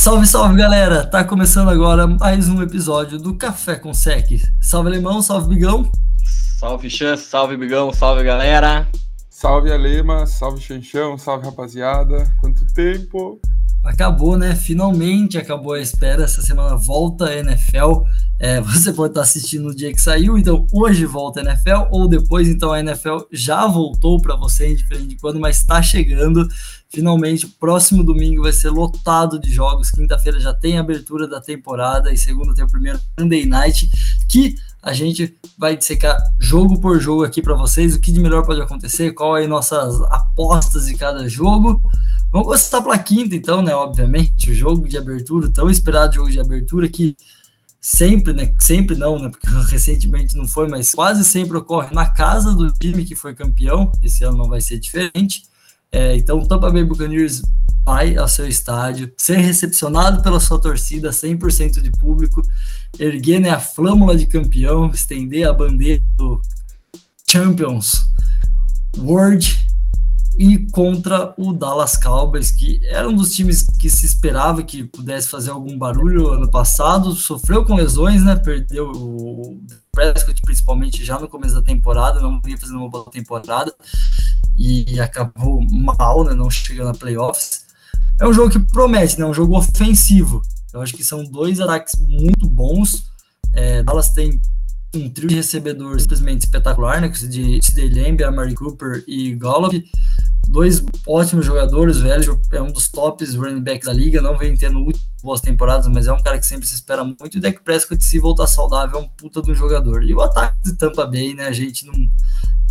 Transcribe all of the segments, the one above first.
Salve, salve galera! Tá começando agora mais um episódio do Café com Sec. Salve Alemão, salve Bigão. Salve Chan, salve Bigão, salve galera. Salve Alema, salve Chanchão, salve rapaziada. Quanto tempo? Acabou, né? Finalmente acabou a espera. Essa semana volta a NFL. É, você pode estar assistindo no dia que saiu, então hoje volta a NFL, ou depois, então a NFL já voltou para você, indiferente de quando, mas está chegando. Finalmente, próximo domingo vai ser lotado de jogos. Quinta-feira já tem abertura da temporada e segunda tem o primeiro Sunday Night, que a gente vai dissecar jogo por jogo aqui para vocês, o que de melhor pode acontecer, qual aí nossas apostas de cada jogo. Vamos começar pela quinta, então, né? Obviamente, o jogo de abertura, tão esperado jogo de abertura que sempre, né? Sempre não, né? Porque recentemente não foi, mas quase sempre ocorre na casa do time que foi campeão. Esse ano não vai ser diferente. É, então, o Tampa Bay Buccaneers vai ao seu estádio, ser recepcionado pela sua torcida, 100% de público, erguer né, a flâmula de campeão, estender a bandeira do Champions World e contra o Dallas Cowboys, que era um dos times que se esperava que pudesse fazer algum barulho ano passado, sofreu com lesões, né? Perdeu o Prescott principalmente já no começo da temporada, não vinha fazendo uma boa temporada e acabou mal, né? Não chega na playoffs. É um jogo que promete, né? Um jogo ofensivo. Eu acho que são dois ataques muito bons. É, Dallas tem um trio de recebedores simplesmente espetacular, né? De CD Lamb, Amari Cooper e Gollaby. Dois ótimos jogadores, velho. É um dos tops running backs da liga. Não vem tendo boas temporadas, mas é um cara que sempre se espera muito. E o Dak Prescott, se voltar saudável, é um puta um jogador. E o ataque de Tampa Bay, né? A gente não,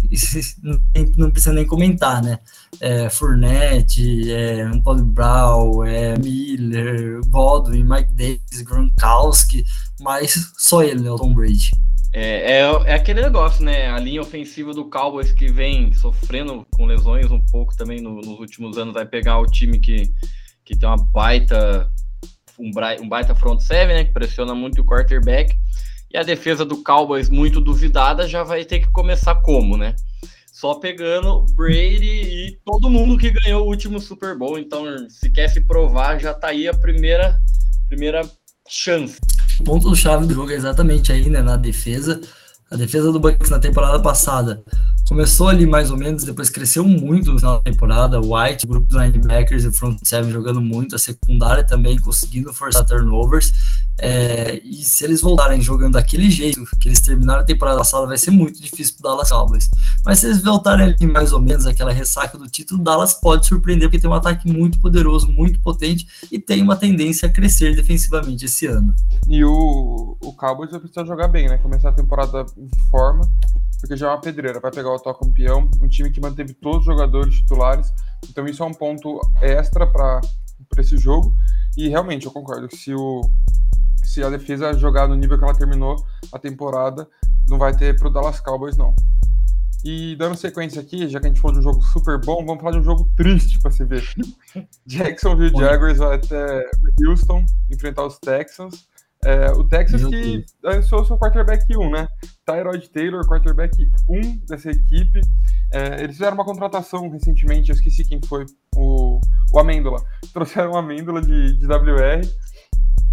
não precisa nem comentar, né? É, Fournette, é, Antônio Brown, é, Miller, Godwin, Mike Davis, Gronkowski, mas só ele, né? O Tom Brady. É, é, é, aquele negócio, né? A linha ofensiva do Cowboys que vem sofrendo com lesões um pouco também no, nos últimos anos vai pegar o time que, que tem uma baita um baita front seven, né? Que pressiona muito o quarterback. E a defesa do Cowboys muito duvidada já vai ter que começar como, né? Só pegando Brady e todo mundo que ganhou o último Super Bowl. Então, se quer se provar, já tá aí a primeira primeira chance o ponto-chave do jogo é exatamente aí, né, na defesa. A defesa do Bucks na temporada passada começou ali mais ou menos, depois cresceu muito na temporada. White, grupo de linebackers e front seven jogando muito, a secundária também conseguindo forçar turnovers. É, e se eles voltarem jogando daquele jeito que eles terminaram a temporada passada, vai ser muito difícil para Dallas Cowboys. Mas se eles voltarem ali mais ou menos aquela ressaca do título, Dallas pode surpreender porque tem um ataque muito poderoso, muito potente e tem uma tendência a crescer defensivamente esse ano. E o, o Cowboys vai precisar jogar bem, né? Começar a temporada em forma, porque já é uma pedreira. Vai pegar o atual campeão, um time que manteve todos os jogadores titulares. Então isso é um ponto extra para esse jogo. E realmente eu concordo que se o se a defesa jogar no nível que ela terminou a temporada, não vai ter pro Dallas Cowboys, não. E dando sequência aqui, já que a gente falou de um jogo super bom, vamos falar de um jogo triste para se ver. Jacksonville Jaguars vai até Houston enfrentar os Texans. É, o Texas que lançou seu quarterback 1, né? Tyrod Taylor, quarterback 1 dessa equipe. É, eles fizeram uma contratação recentemente, eu esqueci quem foi, o, o Amêndola. Trouxeram o Amêndola de, de WR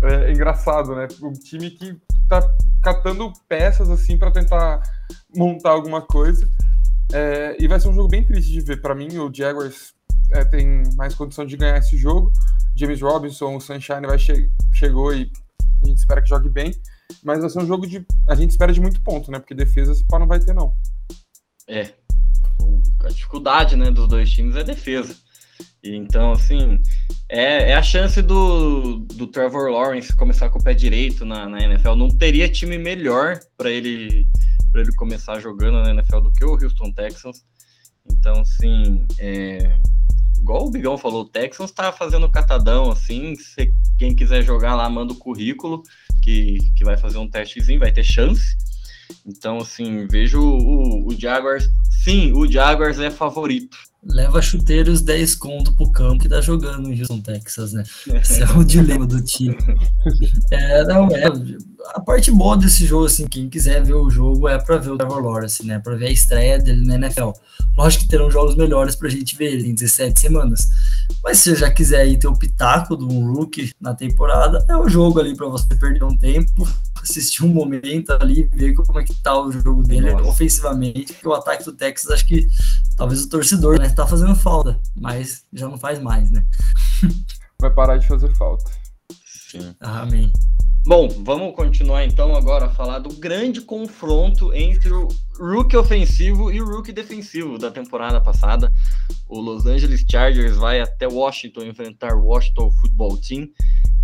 é, engraçado, né? Um time que tá catando peças assim para tentar montar alguma coisa. É, e vai ser um jogo bem triste de ver. Para mim, o Jaguars é, tem mais condição de ganhar esse jogo. James Robinson, o Sunshine vai che chegou e a gente espera que jogue bem. Mas vai ser um jogo de. A gente espera de muito ponto, né? Porque defesa esse pau não vai ter, não. É. A dificuldade né, dos dois times é defesa. Então, assim, é, é, a chance do, do Trevor Lawrence começar com o pé direito na, na NFL. Não teria time melhor para ele para ele começar jogando na NFL do que o Houston Texans. Então, assim, é, igual o Bigão falou, o Texans está fazendo catadão, assim, se quem quiser jogar lá, manda o currículo, que, que vai fazer um testezinho, vai ter chance. Então, assim, vejo o, o Jaguars, sim, o Jaguars é favorito leva chuteiros 10 conto pro campo que tá jogando em Houston, Texas, né? Esse é o dilema do time. É, não, é, a parte boa desse jogo, assim, quem quiser ver o jogo é para ver o Trevor Lawrence, né? Para ver a estreia dele na NFL. Lógico que terão jogos melhores pra gente ver ele em 17 semanas. Mas se você já quiser aí ter o pitaco de um rookie na temporada, é o jogo ali para você perder um tempo, assistir um momento ali, ver como é que tá o jogo dele Nossa. ofensivamente, porque o ataque do Texas acho que talvez o torcedor, né, tá fazendo falta, mas já não faz mais, né? Vai parar de fazer falta. Sim. Amém. Bom, vamos continuar então agora a falar do grande confronto entre o rookie ofensivo e o rookie defensivo da temporada passada. O Los Angeles Chargers vai até Washington enfrentar o Washington Football Team.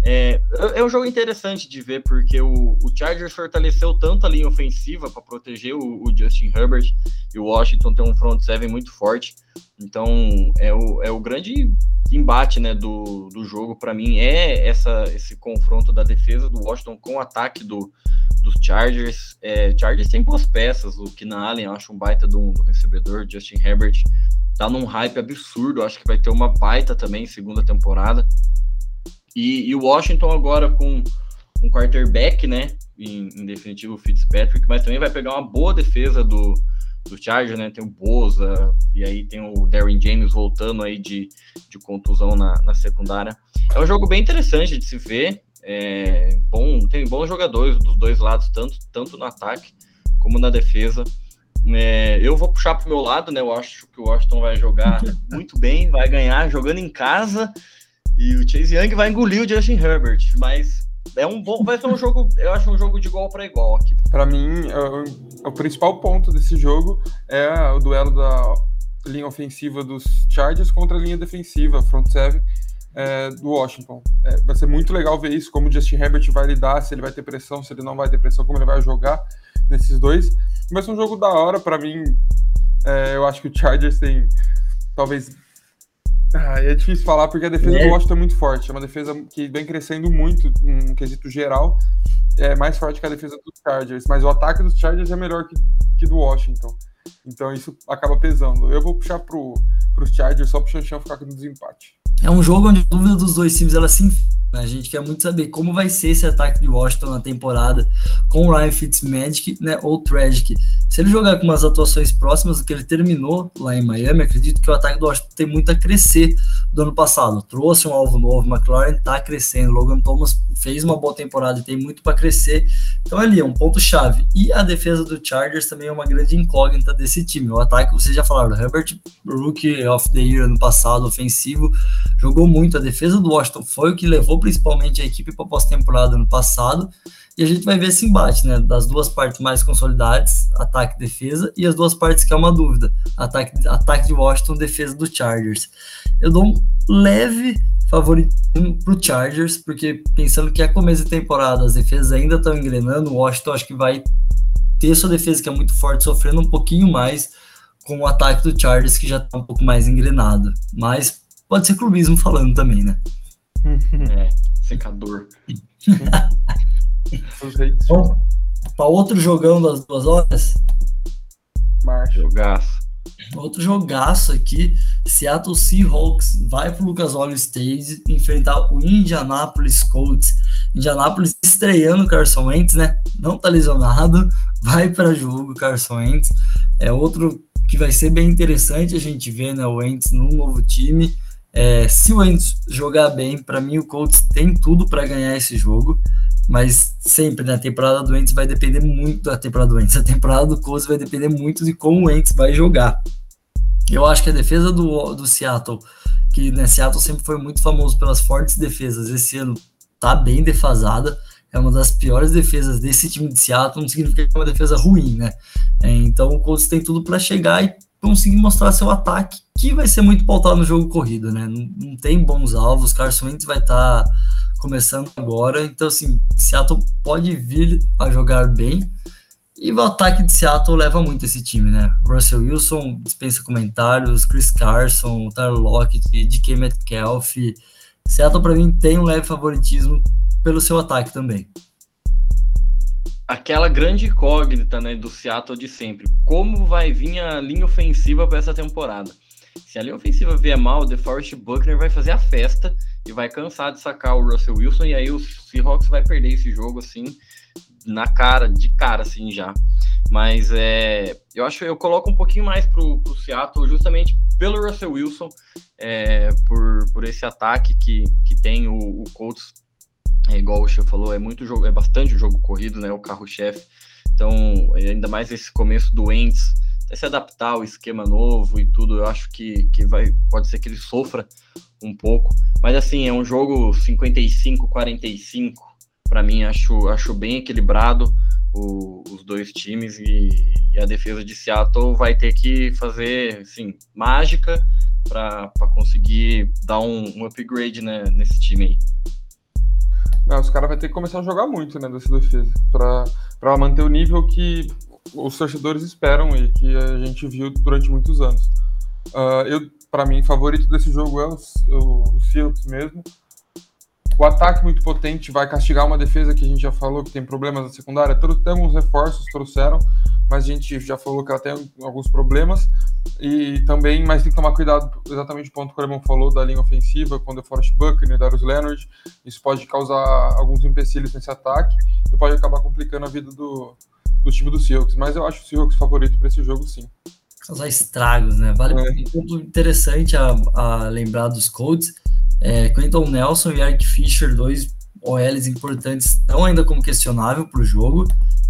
É, é um jogo interessante de ver porque o, o Chargers fortaleceu tanto a linha ofensiva para proteger o, o, Justin Herbert e o Washington tem um front seven muito forte. Então é o, é o grande embate né, do, do jogo para mim é essa, esse confronto da defesa do Washington com o ataque do, dos Chargers. É, Chargers tem boas peças, o Keenan Allen acho um baita do, do recebedor, Justin Herbert tá num hype absurdo, acho que vai ter uma baita também segunda temporada. E, o Washington agora com um quarterback, né, em, em definitivo o Fitzpatrick, mas também vai pegar uma boa defesa do, do Chargers, né? Tem o Boza, e aí tem o Darren James voltando aí de, de contusão na, na secundária. É um jogo bem interessante de se ver. É, bom, tem bons jogadores dos dois lados, tanto, tanto no ataque como na defesa. É, eu vou puxar para o meu lado, né? Eu acho que o Washington vai jogar muito bem, vai ganhar jogando em casa. E o Chase Young vai engolir o Justin Herbert, mas é um bom, vai ser um jogo, eu acho um jogo de igual para igual aqui. Para mim, o, é o, principal ponto desse jogo é o duelo da linha ofensiva dos Chargers contra a linha defensiva, front seven, é, do Washington. É, vai ser muito legal ver isso, como o Justin Herbert vai lidar, se ele vai ter pressão, se ele não vai ter pressão, como ele vai jogar nesses dois. Mas é um jogo da hora para mim. É, eu acho que o Chargers tem talvez ah, é difícil falar porque a defesa é. do Washington é muito forte. É uma defesa que vem crescendo muito em quesito geral. É mais forte que a defesa dos Chargers. Mas o ataque dos Chargers é melhor que, que do Washington. Então isso acaba pesando. Eu vou puxar pro, pros Chargers só pro Xanxão ficar com o desempate. É um jogo onde a dúvida dos dois times ela se a gente quer muito saber como vai ser esse ataque de Washington na temporada com o Ryan Fitzmagic né, ou Tragic. Se ele jogar com umas atuações próximas do que ele terminou lá em Miami, acredito que o ataque do Washington tem muito a crescer do ano passado. Trouxe um alvo novo, McLaren está crescendo, Logan Thomas fez uma boa temporada e tem muito para crescer. Então ali é um ponto chave. E a defesa do Chargers também é uma grande incógnita desse time. O ataque, vocês já falaram, Herbert Rookie of the Year ano passado, ofensivo, jogou muito. A defesa do Washington foi o que levou principalmente a equipe para pós-temporada no passado. E a gente vai ver esse embate, né? Das duas partes mais consolidadas, ataque e defesa, e as duas partes que é uma dúvida: ataque, ataque de Washington, defesa do Chargers. Eu dou um leve favoritismo para o Chargers, porque pensando que é começo de temporada, as defesas ainda estão engrenando, o Washington acho que vai ter sua defesa que é muito forte, sofrendo um pouquinho mais com o ataque do Chargers, que já está um pouco mais engrenado. Mas pode ser clubismo falando também, né? É, secador. Bom, para outro jogão das duas horas. Marcha. Jogaço. Outro jogaço aqui. Seattle Seahawks vai para o Lucas Oil Stage enfrentar o Indianapolis Colts. Indianapolis estreando o Carson Wentz, né? Não tá lesionado. Vai para jogo Carson Wentz. É outro que vai ser bem interessante a gente ver, né? O Wentz num novo time. É, se o Wentz jogar bem, para mim o Colts tem tudo para ganhar esse jogo, mas sempre né, a temporada do Wentz vai depender muito da temporada do Wentz. A temporada do Colts vai depender muito de como o Wentz vai jogar. Eu acho que a defesa do, do Seattle, que né, Seattle sempre foi muito famoso pelas fortes defesas, esse ano tá bem defasada. É uma das piores defesas desse time de Seattle, não significa que é uma defesa ruim, né? É, então o Colts tem tudo para chegar e conseguir mostrar seu ataque, que vai ser muito pautado no jogo corrido, né? Não, não tem bons alvos, Carson Wentz vai estar tá começando agora, então assim, Seattle pode vir a jogar bem, e o ataque de Seattle leva muito esse time, né? Russell Wilson dispensa comentários, Chris Carson, Tyler Lockett, DK Metcalf, Seattle para mim tem um leve favoritismo pelo seu ataque também aquela grande incógnita né, do Seattle de sempre. Como vai vir a linha ofensiva para essa temporada? Se a linha ofensiva vier mal, o DeForest Buckner vai fazer a festa e vai cansar de sacar o Russell Wilson, e aí o Seahawks vai perder esse jogo, assim, na cara, de cara, assim, já. Mas é, eu acho eu coloco um pouquinho mais pro, pro Seattle, justamente pelo Russell Wilson, é, por, por esse ataque que, que tem o, o Colts, é, igual o Che falou, é muito jogo, é bastante jogo corrido, né? O carro-chefe. Então, ainda mais esse começo do Até se adaptar ao esquema novo e tudo, eu acho que, que vai, pode ser que ele sofra um pouco. Mas assim, é um jogo 55-45, para mim, acho, acho bem equilibrado o, os dois times e, e, a defesa de Seattle vai ter que fazer assim, mágica para conseguir dar um, um upgrade né, nesse time aí. Não, os caras vão ter que começar a jogar muito né, dessa defesa para manter o nível que os torcedores esperam e que a gente viu durante muitos anos. Uh, eu, para mim, favorito desse jogo é o, o, o Seahawks mesmo. O ataque muito potente vai castigar uma defesa que a gente já falou que tem problemas na secundária. Tem alguns reforços, trouxeram, mas a gente já falou que ela tem alguns problemas. E também, mas tem que tomar cuidado, exatamente o ponto que o Alemão falou da linha ofensiva, quando é Forrest Buckner, Darius Leonard. Isso pode causar alguns empecilhos nesse ataque e pode acabar complicando a vida do, do time do Seahawks. Mas eu acho o Seahawks favorito para esse jogo, sim. Causar estragos, né? Vale é. um ponto interessante a, a lembrar dos Colts é, Clinton Nelson e Eric Fischer, dois OLs importantes, estão ainda como questionável para o jogo,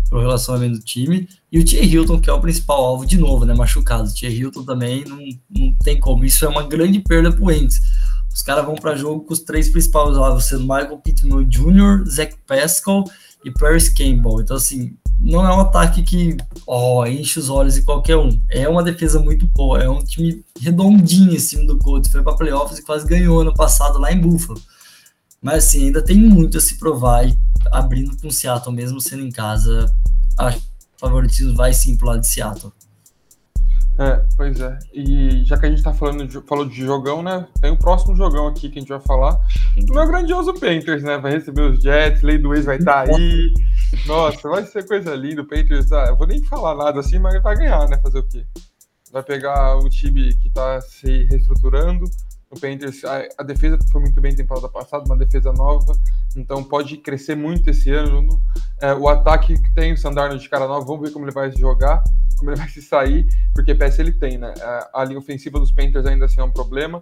para o relacionamento do time. E o Tia Hilton, que é o principal alvo, de novo, né? Machucado. O Tia Hilton também não, não tem como. Isso é uma grande perda para o Ents. Os caras vão para jogo com os três principais alvos, sendo Michael Pittman Jr., Zach Pascal e Paris Campbell. Então, assim, não é um ataque que ó, enche os olhos de qualquer um. É uma defesa muito boa. É um time redondinho esse time do Colts. Foi para playoffs e quase ganhou ano passado lá em Buffalo. Mas assim, ainda tem muito a se provar e abrindo com Seattle, mesmo sendo em casa, acho que o favoritismo vai sim pro lado de Seattle. É, pois é. E já que a gente tá falando de, falou de jogão, né? Tem o próximo jogão aqui que a gente vai falar. Do meu grandioso Panthers, né? Vai receber os Jets, Lei do Ex vai estar tá aí. Nossa, vai ser coisa linda. O Panthers, ah, eu vou nem falar nada assim, mas vai ganhar, né? Fazer o quê? Vai pegar o time que tá se reestruturando. O Panthers, a, a defesa foi muito bem temporada passada, uma defesa nova. Então pode crescer muito esse ano. É, o ataque que tem o Sandarno de cara nova, vamos ver como ele vai jogar como ele vai se sair, porque peça ele tem, né? A, linha ofensiva dos Panthers ainda assim é um problema,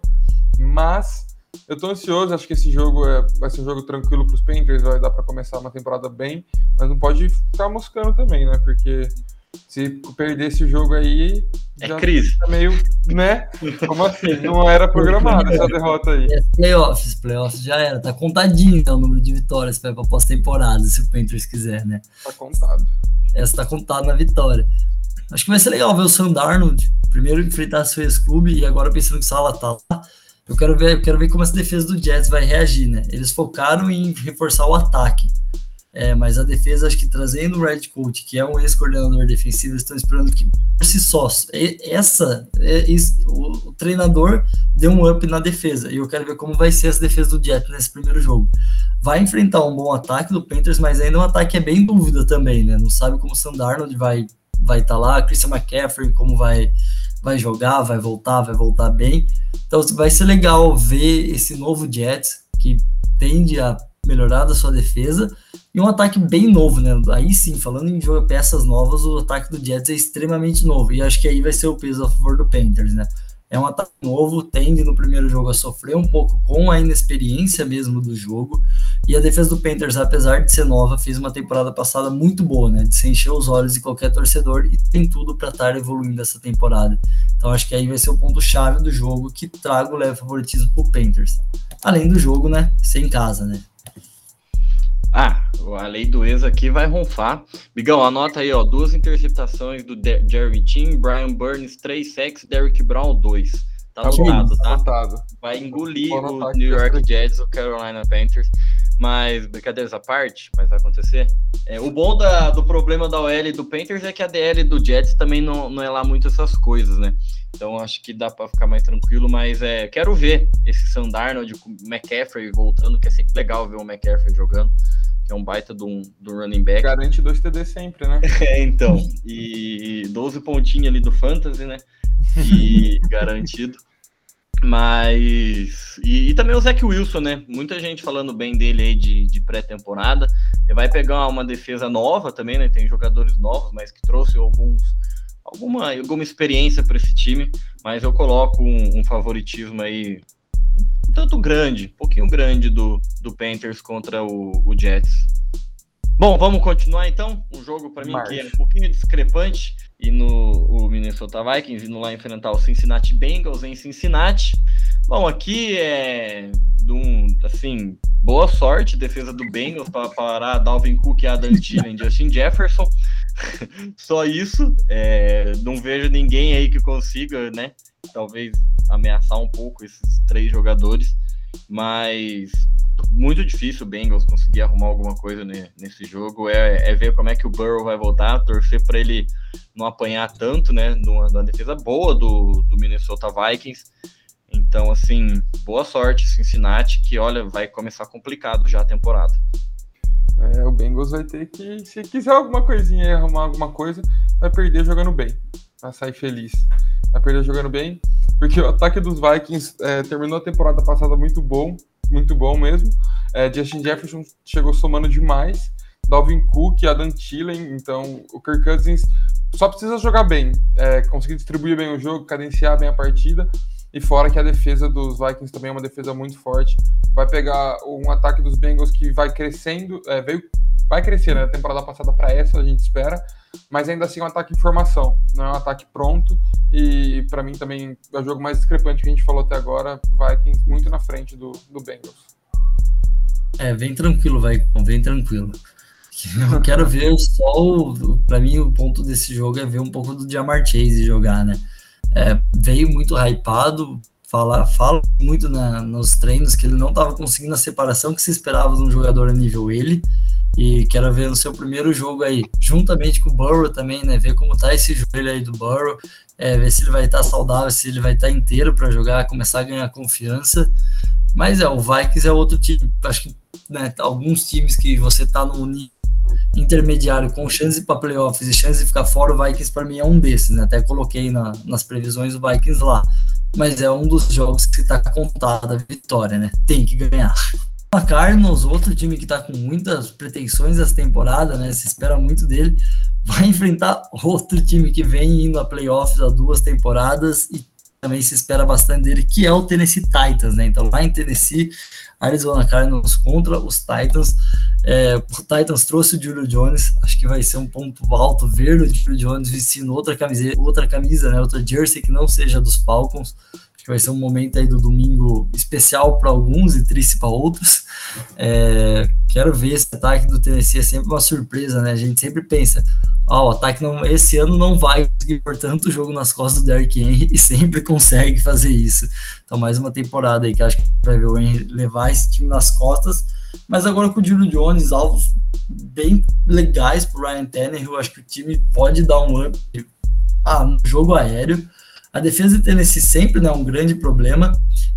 mas eu tô ansioso, acho que esse jogo é, vai ser um jogo tranquilo para os Panthers, vai dar para começar uma temporada bem, mas não pode ficar moscando também, né? Porque se perder esse jogo aí. É crise. Tá meio, né? Como assim? Não era programada essa derrota aí. É playoffs, playoffs já era. Tá contadinho né, o número de vitórias para pós-temporada, se o Panthers quiser, né? Tá contado. Essa tá contada na vitória. Acho que vai ser legal ver o Sandarno primeiro enfrentar seu ex-clube e agora pensando que o Sala tá lá. Eu quero ver, eu quero ver como essa defesa do Jets vai reagir, né? Eles focaram em reforçar o ataque. É, mas a defesa, acho que trazendo o Red Coat, que é um ex-coordenador defensivo, estão esperando que por si só, essa, é, o, o, treinador deu um up na defesa. E eu quero ver como vai ser essa defesa do Jets nesse primeiro jogo. Vai enfrentar um bom ataque do Panthers, mas ainda um ataque é bem dúvida também, né? Não sabe como o Sandarnold vai vai estar tá lá, Christian McCaffrey, como vai, vai jogar, vai voltar, vai voltar bem. Então vai ser legal ver esse novo Jets que tende a melhorar da sua defesa e um ataque bem novo, né? Aí sim, falando em peças novas, o ataque do Jets é extremamente novo e acho que aí vai ser o peso a favor do Panthers, né? É um ataque novo, tende no primeiro jogo a sofrer um pouco com a inexperiência mesmo do jogo. E a defesa do Panthers, apesar de ser nova, fez uma temporada passada muito boa, né? De se encher os olhos de qualquer torcedor e tem tudo para estar evoluindo essa temporada. Então acho que aí vai ser o ponto-chave do jogo que traga o leve favoritismo pro Panthers. Além do jogo, né? Ser em casa, né? Ah, a lei do ex aqui vai ronfar. Bigão, anota aí, ó, duas interceptações do De Jerry Tim, Brian Burns, três sacks, Derrick Brown, dois. Tá anotado, tá? Anotado. Vai engolir o New York Jets, o Carolina Panthers. Mas, brincadeiras à parte, mas vai acontecer. É, o bom da, do problema da OL do Panthers é que a DL do Jets também não, não é lá muito essas coisas, né? Então acho que dá para ficar mais tranquilo, mas é, quero ver esse Sandarnold com o McCaffrey voltando, que é sempre legal ver o McCaffrey jogando que é um baita do, do running back. Garante dois TD sempre, né? é, então. E 12 pontinhos ali do Fantasy, né? E garantido. Mas. E, e, também o Zach Wilson, né? Muita gente falando bem dele aí de, de pré-temporada. Ele vai pegar uma defesa nova também, né? Tem jogadores novos, mas que trouxe alguns. Alguma, alguma experiência para esse time, mas eu coloco um, um favoritismo aí um tanto grande, um pouquinho grande do, do Panthers contra o, o Jets. Bom, vamos continuar então. Um jogo para mim que é um pouquinho discrepante e no o Minnesota Vikings indo lá enfrentar o Cincinnati Bengals em Cincinnati. Bom, aqui é um, assim, boa sorte, defesa do Bengals para parar Dalvin Cook, Adam Thielen, Justin Jefferson. Só isso. É, não vejo ninguém aí que consiga, né? Talvez ameaçar um pouco esses três jogadores, mas muito difícil o Bengals conseguir arrumar alguma coisa nesse jogo. É, é, ver como é que o Burrow vai voltar, torcer para ele não apanhar tanto, né? Numa, numa defesa boa do, do Minnesota Vikings. Então, assim, boa sorte, Cincinnati, que olha, vai começar complicado já a temporada. É, o Bengals vai ter que, se quiser alguma coisinha, arrumar alguma coisa, vai perder jogando bem, vai sair feliz. Vai perder jogando bem, porque o ataque dos Vikings é, terminou a temporada passada muito bom, muito bom mesmo. É, Justin Jefferson chegou somando demais. Dalvin Cook, Adam Thielen, então o Kirk Cousins só precisa jogar bem, é, conseguir distribuir bem o jogo, cadenciar bem a partida. E fora que a defesa dos Vikings também é uma defesa muito forte. Vai pegar um ataque dos Bengals que vai crescendo, é, veio, vai crescer né, na temporada passada para essa, a gente espera, mas ainda assim é um ataque em formação, não é um ataque pronto. E para mim também é o jogo mais discrepante que a gente falou até agora, Vikings muito na frente do, do Bengals. É, vem tranquilo, vai, vem tranquilo. Eu quero ver só. Para mim, o ponto desse jogo é ver um pouco do Jamar Chase jogar, né? É, veio muito hypado, fala, fala muito na, nos treinos que ele não estava conseguindo a separação que se esperava de um jogador a nível ele. E quero ver no seu primeiro jogo aí, juntamente com o Burrow também, né? Ver como tá esse joelho aí do Burrow, é, ver se ele vai estar tá saudável, se ele vai estar tá inteiro para jogar, começar a ganhar confiança. Mas é, o Vikings é outro time. Acho que né, alguns times que você tá no intermediário com chance para playoffs e chance de ficar fora, o Vikings para mim é um desses, né? Até coloquei na, nas previsões o Vikings lá. Mas é um dos jogos que está contada a vitória, né? Tem que ganhar. A Cardinals, outro time que está com muitas pretensões essa temporada, né? Se espera muito dele, vai enfrentar outro time que vem indo a playoffs há duas temporadas e também se espera bastante dele, que é o Tennessee Titans, né? Então, lá em Tennessee, Arizona Cardinals contra os Titans. É, o Titans trouxe o Julio Jones, acho que vai ser um ponto alto ver o Julio Jones vestindo outra camiseta, outra camisa, né? Outra jersey que não seja dos Falcons. Acho que vai ser um momento aí do domingo especial para alguns e triste para outros. É, quero ver esse ataque do Tennessee, é sempre uma surpresa, né? A gente sempre pensa, ó, o ataque não, esse ano não vai conseguir por tanto jogo nas costas do Derrick Henry e sempre consegue fazer isso. Então, mais uma temporada aí que acho que vai ver o Henry levar esse time nas costas. Mas agora com o Julio Jones, alvos bem legais para o Ryan Tannehill, acho que o time pode dar um up ah, no jogo aéreo. A defesa de Tennessee sempre é né, um grande problema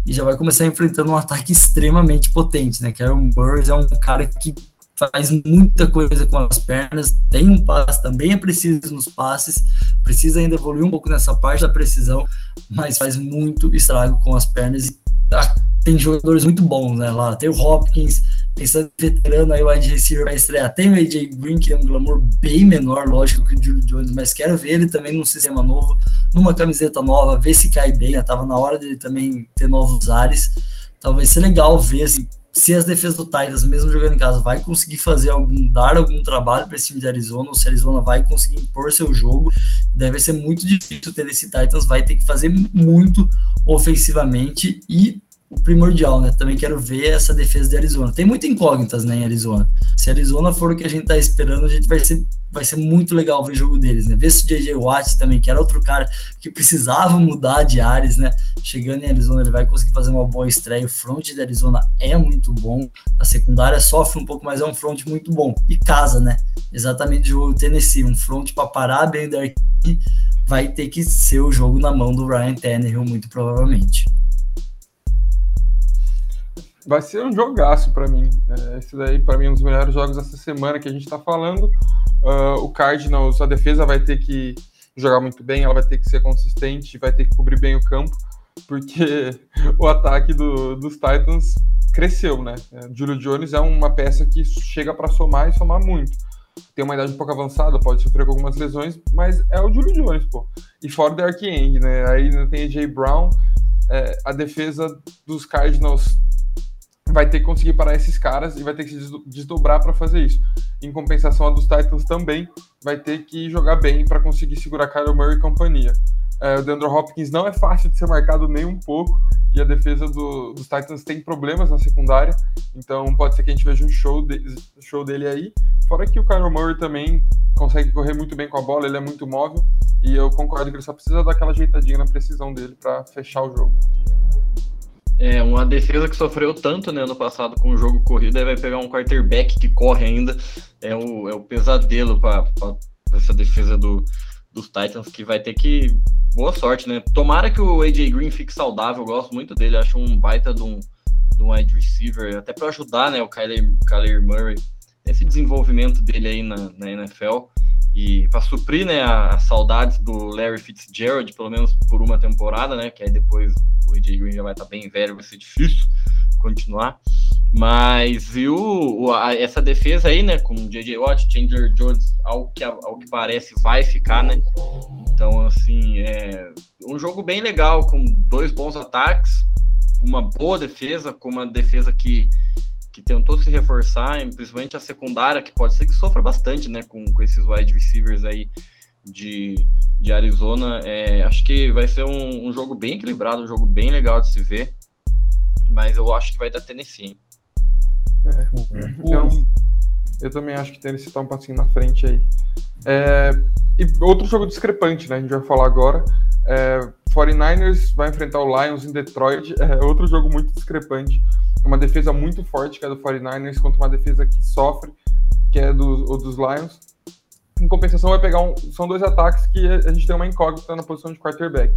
e já vai começar enfrentando um ataque extremamente potente, né? Que Burrs é um cara que faz muita coisa com as pernas, tem um passe, também é preciso nos passes, precisa ainda evoluir um pouco nessa parte da precisão, mas faz muito estrago com as pernas e ah, tem jogadores muito bons, né? Lá tem o Hopkins, pensando veterano aí, o wide receiver vai estrear. Tem o AJ Green, que é um glamour bem menor, lógico, que o Julio Jones, mas quero ver ele também num sistema novo, numa camiseta nova, ver se cai bem. Né? Tava na hora dele também ter novos ares. Então vai ser legal ver se, se as defesas do Titans, mesmo jogando em casa, vai conseguir fazer algum, dar algum trabalho para esse time de Arizona, ou se a Arizona vai conseguir impor seu jogo. Deve ser muito difícil ter esse Titans, vai ter que fazer muito ofensivamente e primordial, né? Também quero ver essa defesa de Arizona. Tem muitas incógnitas, né, em Arizona. Se Arizona for o que a gente tá esperando, a gente vai ser, vai ser muito legal ver o jogo deles, né? Ver se o JJ Watt também, que era outro cara que precisava mudar de áreas, né? Chegando em Arizona, ele vai conseguir fazer uma boa estreia. O front de Arizona é muito bom. A secundária sofre um pouco, mas é um front muito bom. E casa, né? Exatamente o jogo Tennessee, um front para parar bem Derek vai ter que ser o jogo na mão do Ryan Tannehill, muito provavelmente vai ser um jogaço para mim. É, esse daí, para mim, é um dos melhores jogos dessa semana que a gente está falando. Uh, o Cardinals, a defesa vai ter que jogar muito bem, ela vai ter que ser consistente, vai ter que cobrir bem o campo. porque o ataque do, dos Titans cresceu, né? É, Julio Jones é uma peça que chega para somar e somar muito. Tem uma idade um pouco avançada, pode sofrer com algumas lesões, mas é o Julio Jones, pô. E fora Derek Young, né? Aí não tem AJ Brown, é, a defesa dos Cardinals vai ter que conseguir parar esses caras e vai ter que se desdobrar para fazer isso. Em compensação, a dos Titans também vai ter que jogar bem para conseguir segurar Kyle Murray e companhia. É, o DeAndre Hopkins não é fácil de ser marcado nem um pouco e a defesa do, dos Titans tem problemas na secundária, então pode ser que a gente veja um show, de, show dele aí. Fora que o Kyle Murray também consegue correr muito bem com a bola, ele é muito móvel e eu concordo que ele só precisa dar aquela ajeitadinha na precisão dele para fechar o jogo. É, uma defesa que sofreu tanto né, no passado com o jogo corrido, aí vai pegar um quarterback que corre ainda. É o, é o pesadelo para essa defesa do, dos Titans, que vai ter que. Boa sorte, né? Tomara que o AJ Green fique saudável, eu gosto muito dele, acho um baita de um, de um wide receiver, até para ajudar né, o Kyler, Kyler Murray, esse desenvolvimento dele aí na, na NFL. E para suprir né, as saudades do Larry Fitzgerald, pelo menos por uma temporada, né? Que aí depois o AJ Green já vai estar tá bem velho, vai ser difícil continuar. Mas viu essa defesa aí, né? Com J.J. Watt, Chandler Jones, ao que, ao que parece, vai ficar, né? Então, assim, é um jogo bem legal, com dois bons ataques, uma boa defesa, com uma defesa que que tentou se reforçar, principalmente a secundária, que pode ser que sofra bastante, né, com, com esses wide receivers aí de, de Arizona. É, acho que vai ser um, um, jogo bem equilibrado, um jogo bem legal de se ver, mas eu acho que vai dar Tennessee. É, então, eu também acho que Tennessee tá um passinho na frente aí. É, e outro jogo discrepante, né, a gente vai falar agora. É, 49ers vai enfrentar o Lions em Detroit, é outro jogo muito discrepante uma defesa muito forte, que é do 49ers, contra uma defesa que sofre, que é do, dos Lions. Em compensação, vai pegar um. São dois ataques que a gente tem uma incógnita na posição de quarterback.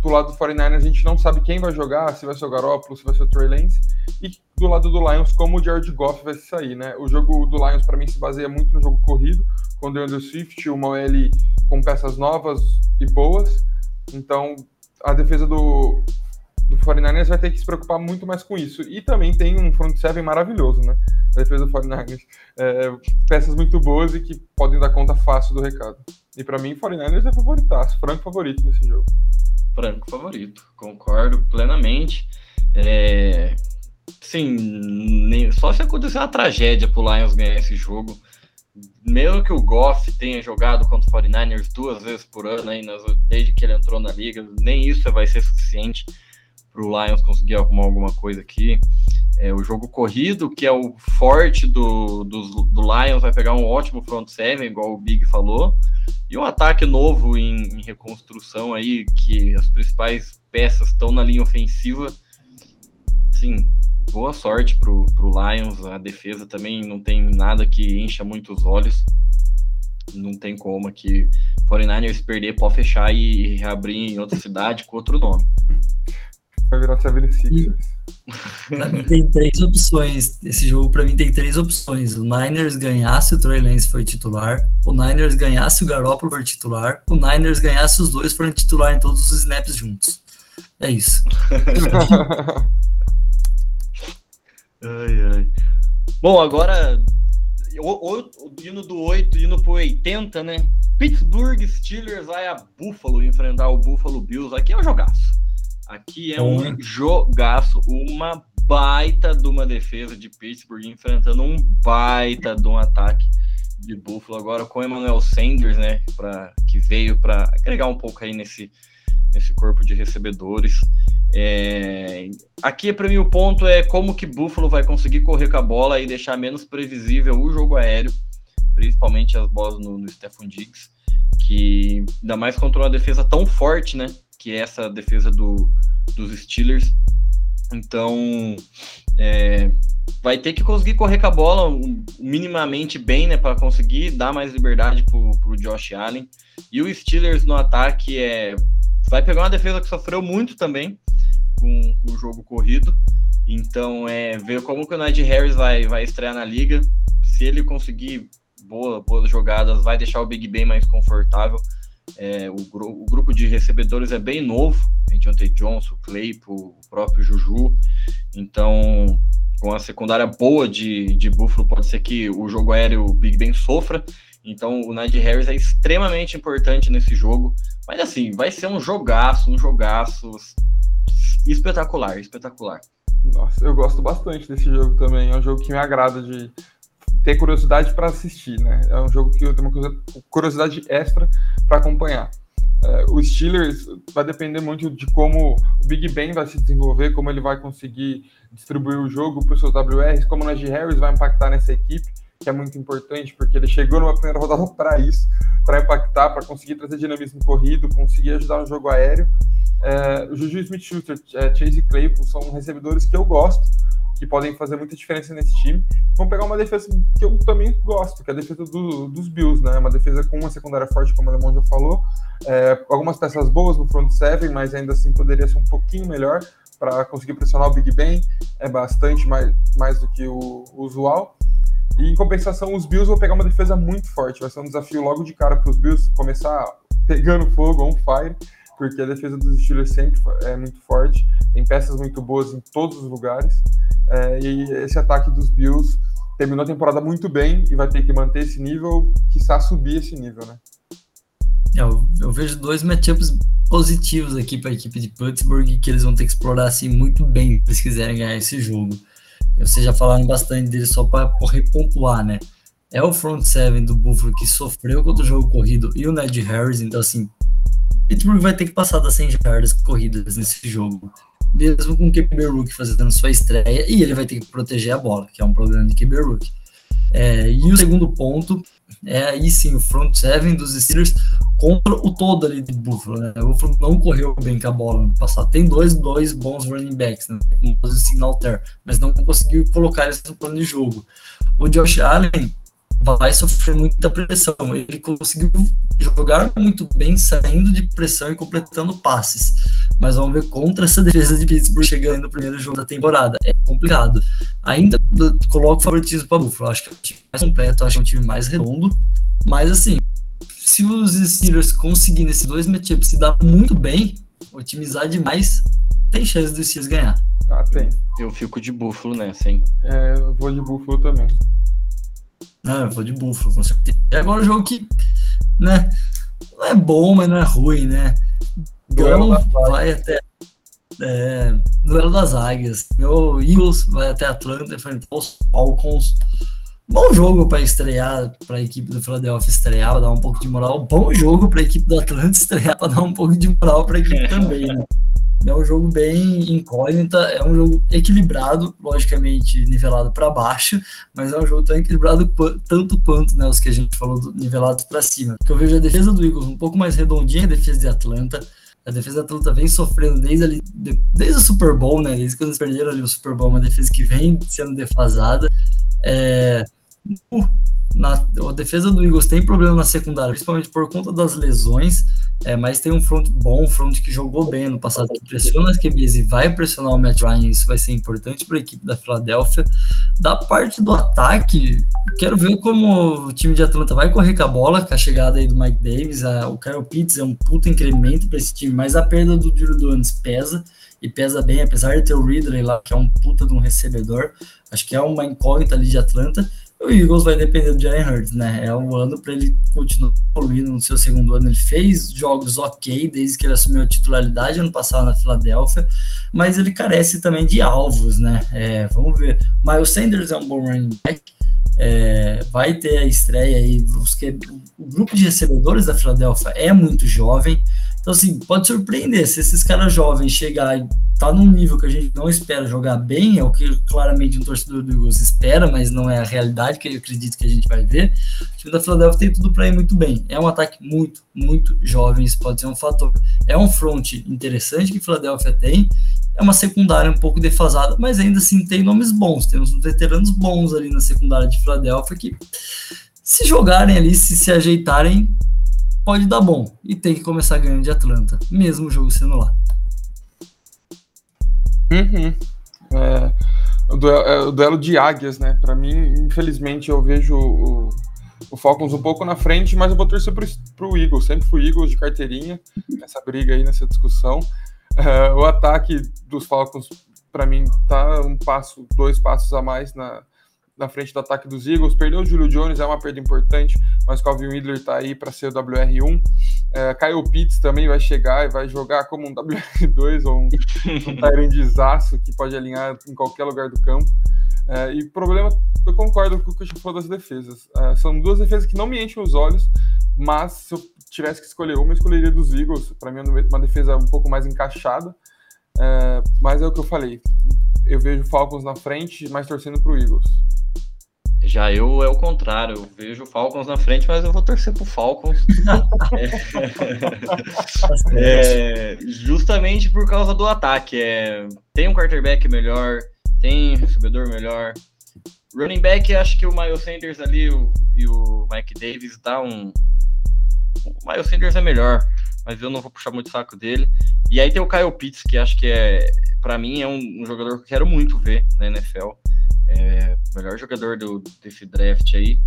Do lado do 49ers, a gente não sabe quem vai jogar, se vai ser o Garoppolo, se vai ser o Trey Lance. E do lado do Lions, como o Jared Goff vai sair, né? O jogo do Lions, para mim, se baseia muito no jogo corrido, com o DeAndre Swift, uma OL com peças novas e boas. Então, a defesa do, do 49ers vai ter que se preocupar muito mais com isso. E também tem um front seven maravilhoso, né? A defesa do 49ers. É, peças muito boas e que podem dar conta fácil do recado. E para mim, 49ers é favoritaço, franco favorito nesse jogo. Franco favorito, concordo plenamente. É... Sim, nem... só se acontecer uma tragédia pro Lions ganhar esse jogo. Mesmo que o Goff tenha jogado contra o 49ers duas vezes por ano, aí, desde que ele entrou na liga, nem isso vai ser suficiente para o Lions conseguir arrumar alguma coisa aqui. É, o jogo corrido, que é o forte do, do, do, Lions, vai pegar um ótimo front seven, igual o Big falou, e um ataque novo em, em reconstrução aí, que as principais peças estão na linha ofensiva. Sim, boa sorte pro, pro Lions, a defesa também não tem nada que encha muito os olhos. Não tem como aqui 49ers perder, pode fechar e reabrir em outra cidade com outro nome. Vai virar 76ers. Pra mim tem três opções. Esse jogo para mim tem três opções. O Niners ganhasse o Trey Lance foi titular, o Niners ganhasse o Garoppolo for titular, o Niners ganhasse os dois foram titular em todos os snaps juntos. É isso. ai, ai. Bom, agora o, o, o hino do 8, indo pro 80, né? Pittsburgh Steelers vai a Buffalo enfrentar o Buffalo Bills. Aqui é um jogaço. Aqui é um jogaço, uma baita de uma defesa de Pittsburgh enfrentando um baita de um ataque de Buffalo agora com o Emmanuel Sanders, né, para que veio para agregar um pouco aí nesse nesse corpo de recebedores. É, aqui para mim o ponto é como que Buffalo vai conseguir correr com a bola e deixar menos previsível o jogo aéreo, principalmente as bolas no, no Stephon Diggs, que ainda mais contra uma defesa tão forte, né? Que é essa defesa do, dos Steelers. Então, é, vai ter que conseguir correr com a bola minimamente bem, né, para conseguir dar mais liberdade pro, pro Josh Allen. E o Steelers no ataque é vai pegar uma defesa que sofreu muito também com, com o jogo corrido. Então, é ver como que o Najee Harris vai, vai estrear na liga. Se ele conseguir boa, boas jogadas, vai deixar o Big Ben mais confortável. É, o, o, grupo de recebedores é bem novo, Deontay Johnson, Claypool, o próprio Juju. Então, com a secundária boa de, de Buffalo, pode ser que o jogo aéreo o Big Ben sofra. Então, o Najee Harris é extremamente importante nesse jogo. Mas, assim, vai ser um jogaço, um jogaço espetacular, espetacular. Nossa, eu gosto bastante desse jogo também. É um jogo que me agrada de ter curiosidade para assistir, né? É um jogo que eu tenho uma curiosidade extra para acompanhar. É, o Steelers vai depender muito de como o Big Ben vai se desenvolver, como ele vai conseguir distribuir o jogo para os seus WRs, como o Najee Harris vai impactar nessa equipe, que é muito importante, porque ele chegou numa primeira rodada para isso, para impactar, para conseguir trazer dinamismo corrido, conseguir ajudar no jogo aéreo. É, o Juju Smith-Schuster, é, Chase Claypool são recebedores que eu gosto, que podem fazer muita diferença nesse time. Vão pegar uma defesa que eu também gosto, que é a defesa do, dos Bills, né? Uma defesa com uma secundária forte, como o Alemão já falou. É, algumas peças boas no front seven, mas ainda assim poderia ser um pouquinho melhor para conseguir pressionar o Big Ben. É bastante mais, mais do que o, o usual. E em compensação, os Bills vão pegar uma defesa muito forte. Vai ser um desafio logo de cara para os Bills começar pegando fogo, on fire porque a defesa dos Steelers sempre é muito forte, tem peças muito boas em todos os lugares, é, e esse ataque dos Bills terminou a temporada muito bem e vai ter que manter esse nível, quiçá subir esse nível, né? É, eu, eu vejo dois matchups positivos aqui para a equipe de Pittsburgh que eles vão ter que explorar assim muito bem se quiserem ganhar esse jogo. Vocês já falaram bastante dele só para repontuar, né? É o front seven do Buffalo que sofreu contra o jogo corrido e o Ned Harris, então assim, Pittsburgh vai ter que passar das 100 jardas corridas nesse jogo. Mesmo com o QB Rook fazendo sua estreia, e ele vai ter que proteger a bola, que é um problema de QB Rook. É, e o segundo ponto é aí sim o front seven dos Steelers contra o todo ali de Buffalo. Né? O Buffalo não correu bem com a bola no passado. Tem dois, dois bons running backs, né? com o signal mas não conseguiu colocar eles no plano de jogo. O Josh Allen vai sofrer muita pressão. Ele conseguiu jogar muito bem, saindo de pressão e completando passes. Mas vamos ver contra essa defesa de Pittsburgh chegando no primeiro jogo da temporada. É complicado. Ainda coloco favoritismo para Buffalo. Acho que é o time mais completo, acho que é um time mais redondo. Mas assim, se os Steelers conseguirem esses dois matchups se dar muito bem, otimizar demais, tem chance dos Steelers ganhar. Ah, tem. Eu fico de Buffalo nessa, hein? É, eu vou de Buffalo também. Não, eu vou de Buffalo, com certeza. E agora o jogo que, né, não é bom, mas não é ruim, né? Duelo vai até. É, duelo das águias. Meu Eagles vai até Atlanta enfrentar os Falcons. Bom jogo para estrear, para a equipe do Philadelphia estrear, para dar um pouco de moral. Bom jogo para a equipe do Atlanta estrear, para dar um pouco de moral para a equipe também. Né? É um jogo bem incógnita, é um jogo equilibrado, logicamente nivelado para baixo, mas é um jogo tão equilibrado tanto quanto né, os que a gente falou nivelados para cima. Porque eu vejo a defesa do Eagles um pouco mais redondinha, a defesa de Atlanta. A defesa da Atlanta vem sofrendo desde, ali, desde o Super Bowl, né? Desde quando eles perderam ali o Super Bowl, uma defesa que vem sendo defasada. É, na, a defesa do Eagles tem problema na secundária, principalmente por conta das lesões, é, mas tem um front bom, um front que jogou bem no passado, que pressiona as QBs e vai pressionar o Matt Ryan, isso vai ser importante para a equipe da Filadélfia. Da parte do ataque, quero ver como o time de Atlanta vai correr com a bola, com a chegada aí do Mike Davis, a, o Kyle Pitts é um puto incremento para esse time, mas a perda do Drew Donis pesa, e pesa bem, apesar de ter o Ridley lá, que é um puta de um recebedor, acho que é uma incógnita ali de Atlanta, o Eagles vai depender do Jalen Hurts, né? É um ano para ele continuar evoluindo no seu segundo ano. Ele fez jogos ok desde que ele assumiu a titularidade ano passado na Filadélfia, mas ele carece também de alvos, né? É, vamos ver. Miles Sanders é um bom running back, é, vai ter a estreia aí. Os que, o grupo de recebedores da Filadélfia é muito jovem, então, assim, pode surpreender se esses caras jovens chegar e tá num nível que a gente não espera jogar bem, é o que claramente um torcedor do Eagles espera, mas não é a realidade que eu acredito que a gente vai ver. O time da Philadelphia tem tudo para ir muito bem. É um ataque muito, muito jovem, isso pode ser um fator. É um front interessante que a Philadelphia tem, é uma secundária um pouco defasada, mas ainda assim tem nomes bons, tem uns veteranos bons ali na secundária de Philadelphia que se jogarem ali, se se ajeitarem, pode dar bom. E tem que começar ganhando de Atlanta, mesmo o jogo sendo lá. Uhum. É, o, duelo, é, o, duelo, de águias, né? Para mim, infelizmente, eu vejo o, o, Falcons um pouco na frente, mas eu vou torcer pro, pro Eagles. Sempre fui Eagles de carteirinha, nessa briga aí, nessa discussão. Uh, o ataque dos Falcons, para mim, tá um passo, dois passos a mais na, na frente do ataque dos Eagles. Perdeu o Julio Jones, é uma perda importante, mas o Calvin Ridley está aí para ser o WR1. É, Kyle Pitts também vai chegar e vai jogar como um WR2 ou um, um que pode alinhar em qualquer lugar do campo. É, e problema, eu concordo com o que o falou das defesas. É, são duas defesas que não me enchem os olhos, mas se eu tivesse que escolher uma, eu escolheria dos Eagles. Para mim, é uma defesa um pouco mais encaixada. É, mas é o que eu falei. Eu vejo Falcons na frente, mas torcendo para o Eagles. Já eu é o contrário, eu vejo o Falcons na frente, mas eu vou torcer pro Falcons. é, é, justamente por causa do ataque. É, tem um quarterback melhor, tem um recebedor melhor. Running back, acho que o Miles Sanders ali o, e o Mike Davis dá um. O Miles Sanders é melhor, mas eu não vou puxar muito o saco dele. E aí tem o Kyle Pitts, que acho que é, para mim, é um, um jogador que eu quero muito ver na NFL é, melhor jogador do, desse draft aí.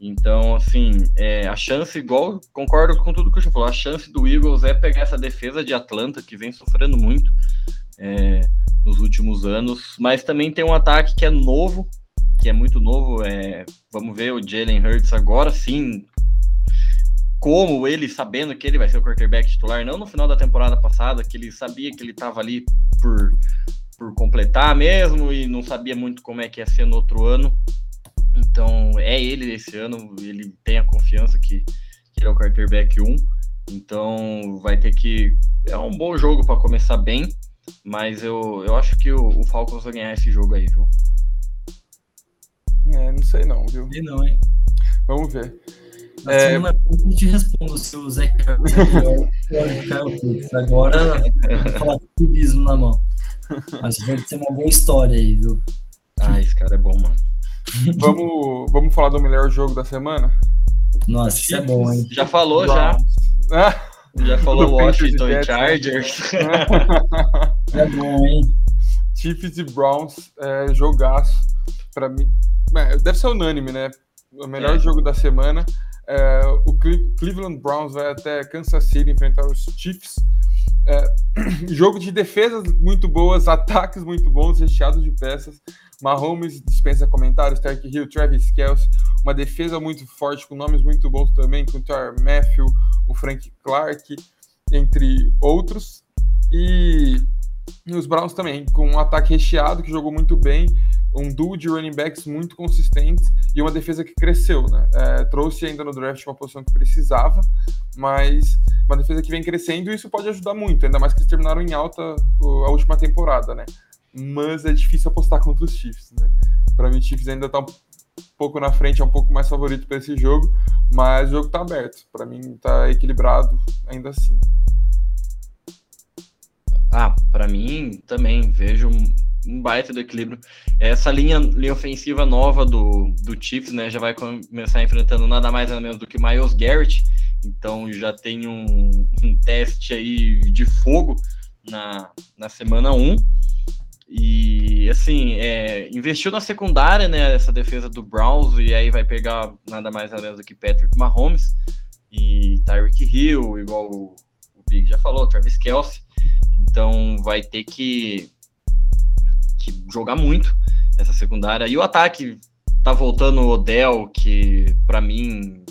Então, assim, é, a chance, igual, concordo com tudo que o senhor falou, a chance do Eagles é pegar essa defesa de Atlanta, que vem sofrendo muito é, nos últimos anos, mas também tem um ataque que é novo, que é muito novo. É, vamos ver o Jalen Hurts agora sim, como ele sabendo que ele vai ser o quarterback titular, não no final da temporada passada, que ele sabia que ele estava ali por por completar mesmo e não sabia muito como é que ia ser no outro ano. Então é ele esse ano, ele tem a confiança que, que ele é o quarterback 1. Então vai ter que. É um bom jogo para começar bem, mas eu, eu acho que o, o Falcons vai ganhar esse jogo aí, viu? É, não sei não, viu? E não, hein? Vamos ver. Na é... semana eu te respondo se o Zé Agora, falar com o na mão. Mas vai ser uma boa história aí, viu? Ah, esse cara é bom, mano. vamos, vamos falar do melhor jogo da semana? Nossa, isso é bom, hein? Já falou, já. Ah, já falou Washington e Chargers. é bom, hein? Chiefs e Browns, é, jogaço. Pra mim, é, deve ser unânime, né? O melhor é. jogo da semana. É, o Cleveland Browns vai até Kansas City enfrentar os Chiefs. É, jogo de defesas muito boas, ataques muito bons, recheados de peças. Mahomes dispensa comentários, Tark Hill, Travis Kelce, uma defesa muito forte, com nomes muito bons também, com o Tar Matthew, o Frank Clark, entre outros. E, e os Browns também, com um ataque recheado, que jogou muito bem, um duo de running backs muito consistentes e uma defesa que cresceu, né? É, trouxe ainda no draft uma posição que precisava, mas uma defesa que vem crescendo e isso pode ajudar muito, ainda mais que eles terminaram em alta a última temporada, né? Mas é difícil apostar contra os Chiefs, né? Para mim, o Chiefs ainda tá um pouco na frente, é um pouco mais favorito para esse jogo, mas o jogo tá aberto. Para mim, tá equilibrado ainda assim. Ah, para mim também vejo um baita do equilíbrio. Essa linha, linha ofensiva nova do, do Chiefs, né, já vai começar enfrentando nada mais nada menos do que Miles Garrett, então já tem um, um teste aí de fogo na, na semana 1. E assim, é, investiu na secundária, né? Essa defesa do Browns, e aí vai pegar nada mais nada menos do que Patrick Mahomes e Tyreek Hill, igual o, o Big já falou, Travis Kelsey. Então vai ter que jogar muito essa secundária. E o ataque tá voltando o Odell, que para mim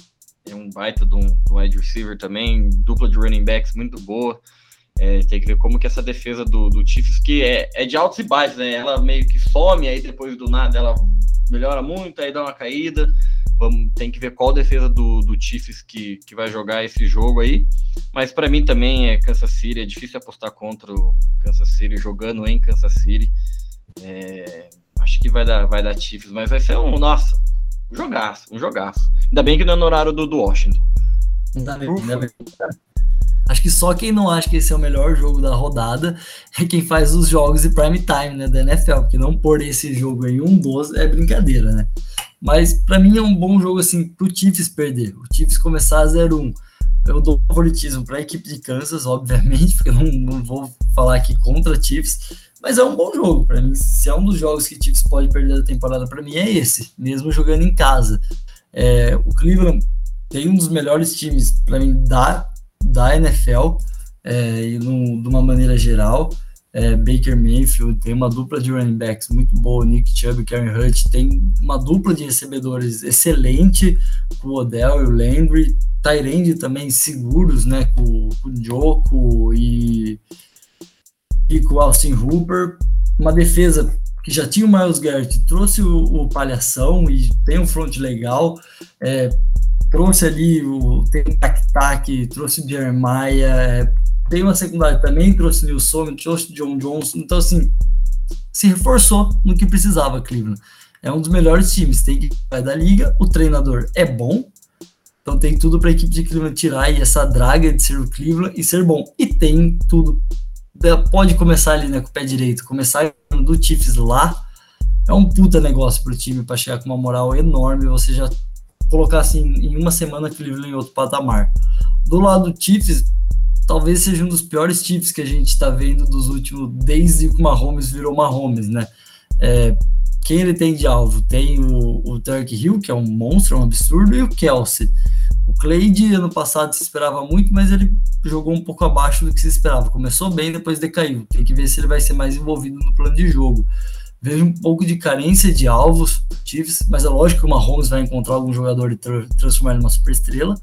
é um baita de um, um wide receiver também, dupla de running backs muito boa. É, tem que ver como que essa defesa do, do Chiefs, que é, é de altos e baixos, né? Ela meio que some, aí depois do nada ela melhora muito, aí dá uma caída. Vamos, tem que ver qual defesa do, do Chiefs que, que vai jogar esse jogo aí. Mas para mim também é Kansas City, é difícil apostar contra o Kansas City jogando em Kansas City. É, acho que vai dar, vai dar Chiefs, mas vai ser um, nossa, um jogaço, um jogaço. Ainda bem que não é no horário do, do Washington. Ainda bem, ainda bem. Acho que só quem não acha que esse é o melhor jogo da rodada é quem faz os jogos de prime time, né, da NFL, porque não pôr esse jogo em um 12 é brincadeira, né? Mas para mim é um bom jogo assim pro Chiefs perder. O Chiefs começar a 0-1. Eu dou favoritismo para a equipe de Kansas, obviamente, porque eu não, não vou falar aqui contra Chiefs, mas é um bom jogo para mim. Se é um dos jogos que o Chiefs pode perder da temporada para mim é esse, mesmo jogando em casa. É, o Cleveland tem um dos melhores times para mim da da NFL. é, e no, de uma maneira geral. É, Baker Mayfield tem uma dupla de running backs muito boa, Nick Chubb Karen Hunt tem uma dupla de recebedores excelente, com o Odell e o Landry, Tyrande também seguros, né, com, com o Joko e, e com o Austin Hooper, uma defesa que já tinha o Miles Garrett, trouxe o, o Palhação e tem um front legal, é, trouxe ali o tem Tac trouxe o Jeremiah, é, tem uma secundária também, trouxe o Nilson, trouxe o John Johnson, então assim, se reforçou no que precisava, Cleveland. É um dos melhores times, tem que vai da liga, o treinador é bom, então tem tudo para a equipe de Cleveland tirar essa draga de ser o Cleveland e ser bom. E tem tudo. Pode começar ali né, com o pé direito, começar do Chiefs lá. É um puta negócio para o time para chegar com uma moral enorme. Você já colocar assim em uma semana Cleveland em outro patamar. Do lado do Chiefs, talvez seja um dos piores Chiefs que a gente está vendo dos últimos, desde que o Mahomes virou Mahomes, né? É, quem ele tem de alvo? Tem o, o Turk Hill, que é um monstro, um absurdo, e o Kelsey. O Cleide, ano passado, se esperava muito, mas ele jogou um pouco abaixo do que se esperava. Começou bem, depois decaiu. Tem que ver se ele vai ser mais envolvido no plano de jogo. Vejo um pouco de carência de alvos Chiefs, mas é lógico que o Mahomes vai encontrar algum jogador e tra transformar ele numa superestrela.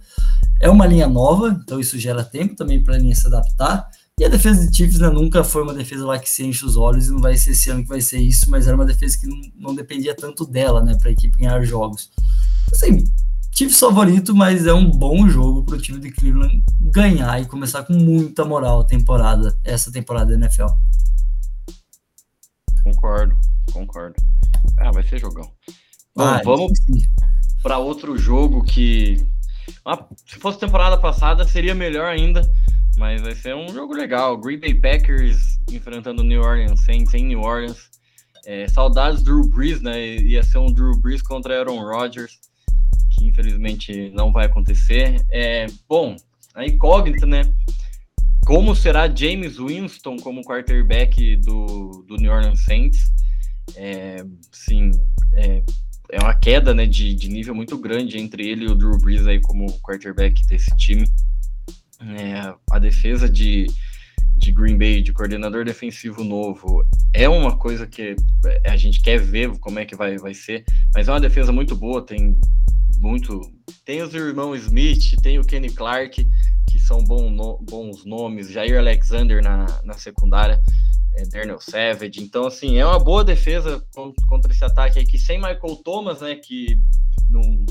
É uma linha nova, então isso gera tempo também para a linha se adaptar. E a defesa de Chiefs né, nunca foi uma defesa lá que se enche os olhos e não vai ser esse ano que vai ser isso, mas era uma defesa que não, não dependia tanto dela, né, para a equipe ganhar jogos. Assim, Chiefs favorito, mas é um bom jogo para o time de Cleveland ganhar e começar com muita moral a temporada, essa temporada da NFL. Concordo, concordo. Ah, vai ser jogão. Bom, ah, vamos para outro jogo que. Ah, se fosse temporada passada, seria melhor ainda. Mas vai ser um jogo legal. Green Bay Packers enfrentando New Orleans Saints em New Orleans. É, saudades do Drew Brees, né? Ia ser um Drew Brees contra Aaron Rodgers, infelizmente não vai acontecer. É, bom, a incógnita, né? como será James Winston como quarterback do, do New Orleans Saints. É, sim, é, é uma queda né, de, de nível muito grande entre ele e o Drew Brees aí como quarterback desse time. É, a defesa de, de Green Bay, de coordenador defensivo novo, é uma coisa que a gente quer ver como é que vai, vai ser, mas é uma defesa muito boa, tem muito. Tem os irmãos Smith, tem o Kenny Clark, que são bons nomes, Jair Alexander na, na secundária, é, Daniel Savage. Então, assim, é uma boa defesa contra esse ataque aí, que sem Michael Thomas, né, que não,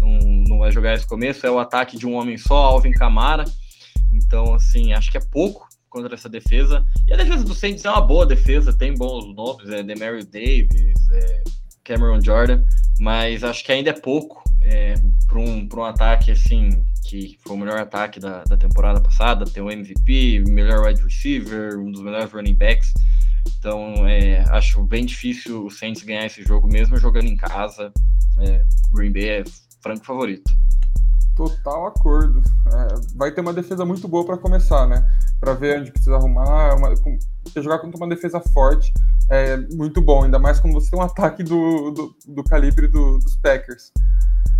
não, não vai jogar esse começo, é o ataque de um homem só, Alvin Camara. Então, assim, acho que é pouco contra essa defesa. E a defesa do Saints é uma boa defesa, tem bons nomes, é Demario Davis, é Cameron Jordan, mas acho que ainda é pouco é, para um, um ataque assim que foi o melhor ataque da, da temporada passada, tem o MVP, melhor wide receiver, um dos melhores running backs. Então, é, acho bem difícil o Saints ganhar esse jogo, mesmo jogando em casa. É, Green Bay é franco favorito. Total acordo. É, vai ter uma defesa muito boa para começar, né? Para ver onde precisa arrumar. Uma, com, jogar contra uma defesa forte é muito bom, ainda mais quando você tem um ataque do, do, do calibre do, dos Packers.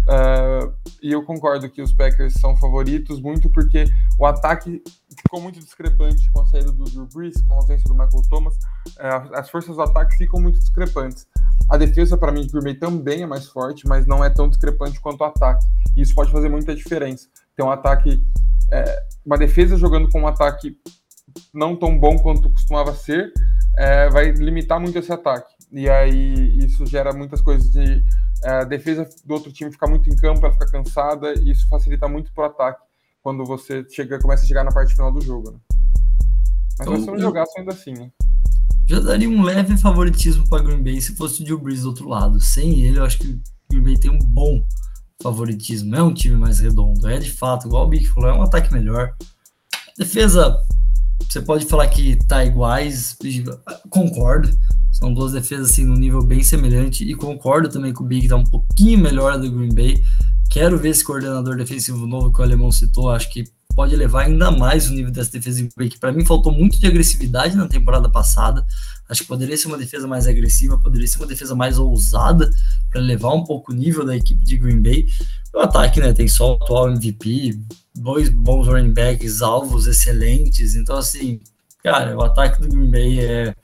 Uh, e eu concordo que os Packers são favoritos, muito porque o ataque ficou muito discrepante com a saída do Drew Brees, com a ausência do Michael Thomas. Uh, as forças do ataque ficam muito discrepantes. A defesa, para mim, de Green Bay também é mais forte, mas não é tão discrepante quanto o ataque. E isso pode fazer muita diferença. Tem um ataque, é, uma defesa jogando com um ataque não tão bom quanto costumava ser, é, vai limitar muito esse ataque. E aí isso gera muitas coisas de é, a defesa do outro time ficar muito em campo, ela fica cansada, e isso facilita muito pro ataque quando você chega, começa a chegar na parte final do jogo. Né? Mas então, vai ser um jogaço ainda assim, né? Já daria um leve favoritismo para Green Bay se fosse o Drew Brees do outro lado. Sem ele, eu acho que o Green Bay tem um bom favoritismo. É um time mais redondo. É de fato, igual o Big falou, é um ataque melhor. Defesa, você pode falar que tá iguais, concordo. São duas defesas assim num nível bem semelhante e concordo também que o Big tá um pouquinho melhor do Green Bay. Quero ver esse coordenador defensivo novo que o Alemão citou, acho que pode elevar ainda mais o nível dessa defesa Green Bay, que para mim faltou muito de agressividade na temporada passada. Acho que poderia ser uma defesa mais agressiva, poderia ser uma defesa mais ousada para levar um pouco o nível da equipe de Green Bay. O ataque, né, tem só o atual MVP, dois bons running backs, alvos excelentes. Então, assim, cara, o ataque do Green Bay é,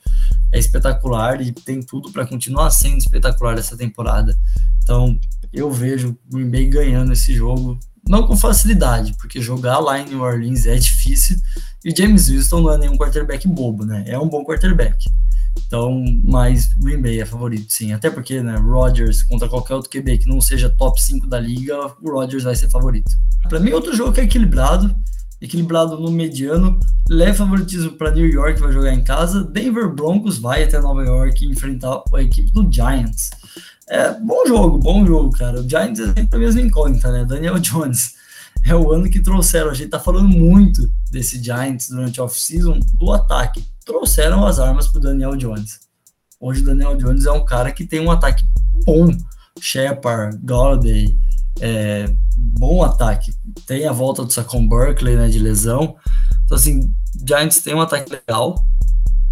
é espetacular e tem tudo para continuar sendo espetacular essa temporada. Então, eu vejo o Green Bay ganhando esse jogo, não com facilidade, porque jogar lá em New Orleans é difícil e James Winston não é nenhum quarterback bobo, né? É um bom quarterback. Então, mas Green Bay é favorito, sim. Até porque, né, Rodgers contra qualquer outro QB que não seja top 5 da liga, o Rodgers vai ser favorito. Para mim, outro jogo que é equilibrado, equilibrado no mediano, leva favoritismo para New York, vai jogar em casa. Denver Broncos vai até Nova York enfrentar a equipe do Giants. É, bom jogo, bom jogo, cara. O Giants é sempre a mesma incógnita, né? Daniel Jones. É o ano que trouxeram. A gente tá falando muito desse Giants durante a off-season do ataque trouxeram as armas para o Daniel Jones. Hoje o Daniel Jones é um cara que tem um ataque bom. Shepard, Galladay, é, bom ataque. Tem a volta do Saquon Berkeley, né, de lesão. Então, assim, Giants tem um ataque legal.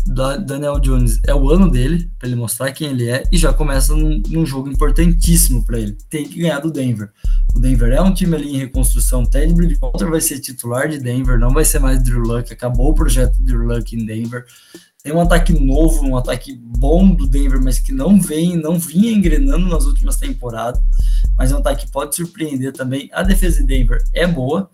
Daniel Jones é o ano dele, para ele mostrar quem ele é, e já começa num, num jogo importantíssimo para ele. Tem que ganhar do Denver. O Denver é um time ali em reconstrução. Ted Bridgewater vai ser titular de Denver, não vai ser mais Drew Luck. Acabou o projeto Drew Luck em Denver. Tem um ataque novo, um ataque bom do Denver, mas que não vem, não vinha engrenando nas últimas temporadas. Mas é um ataque que pode surpreender também. A defesa de Denver é boa,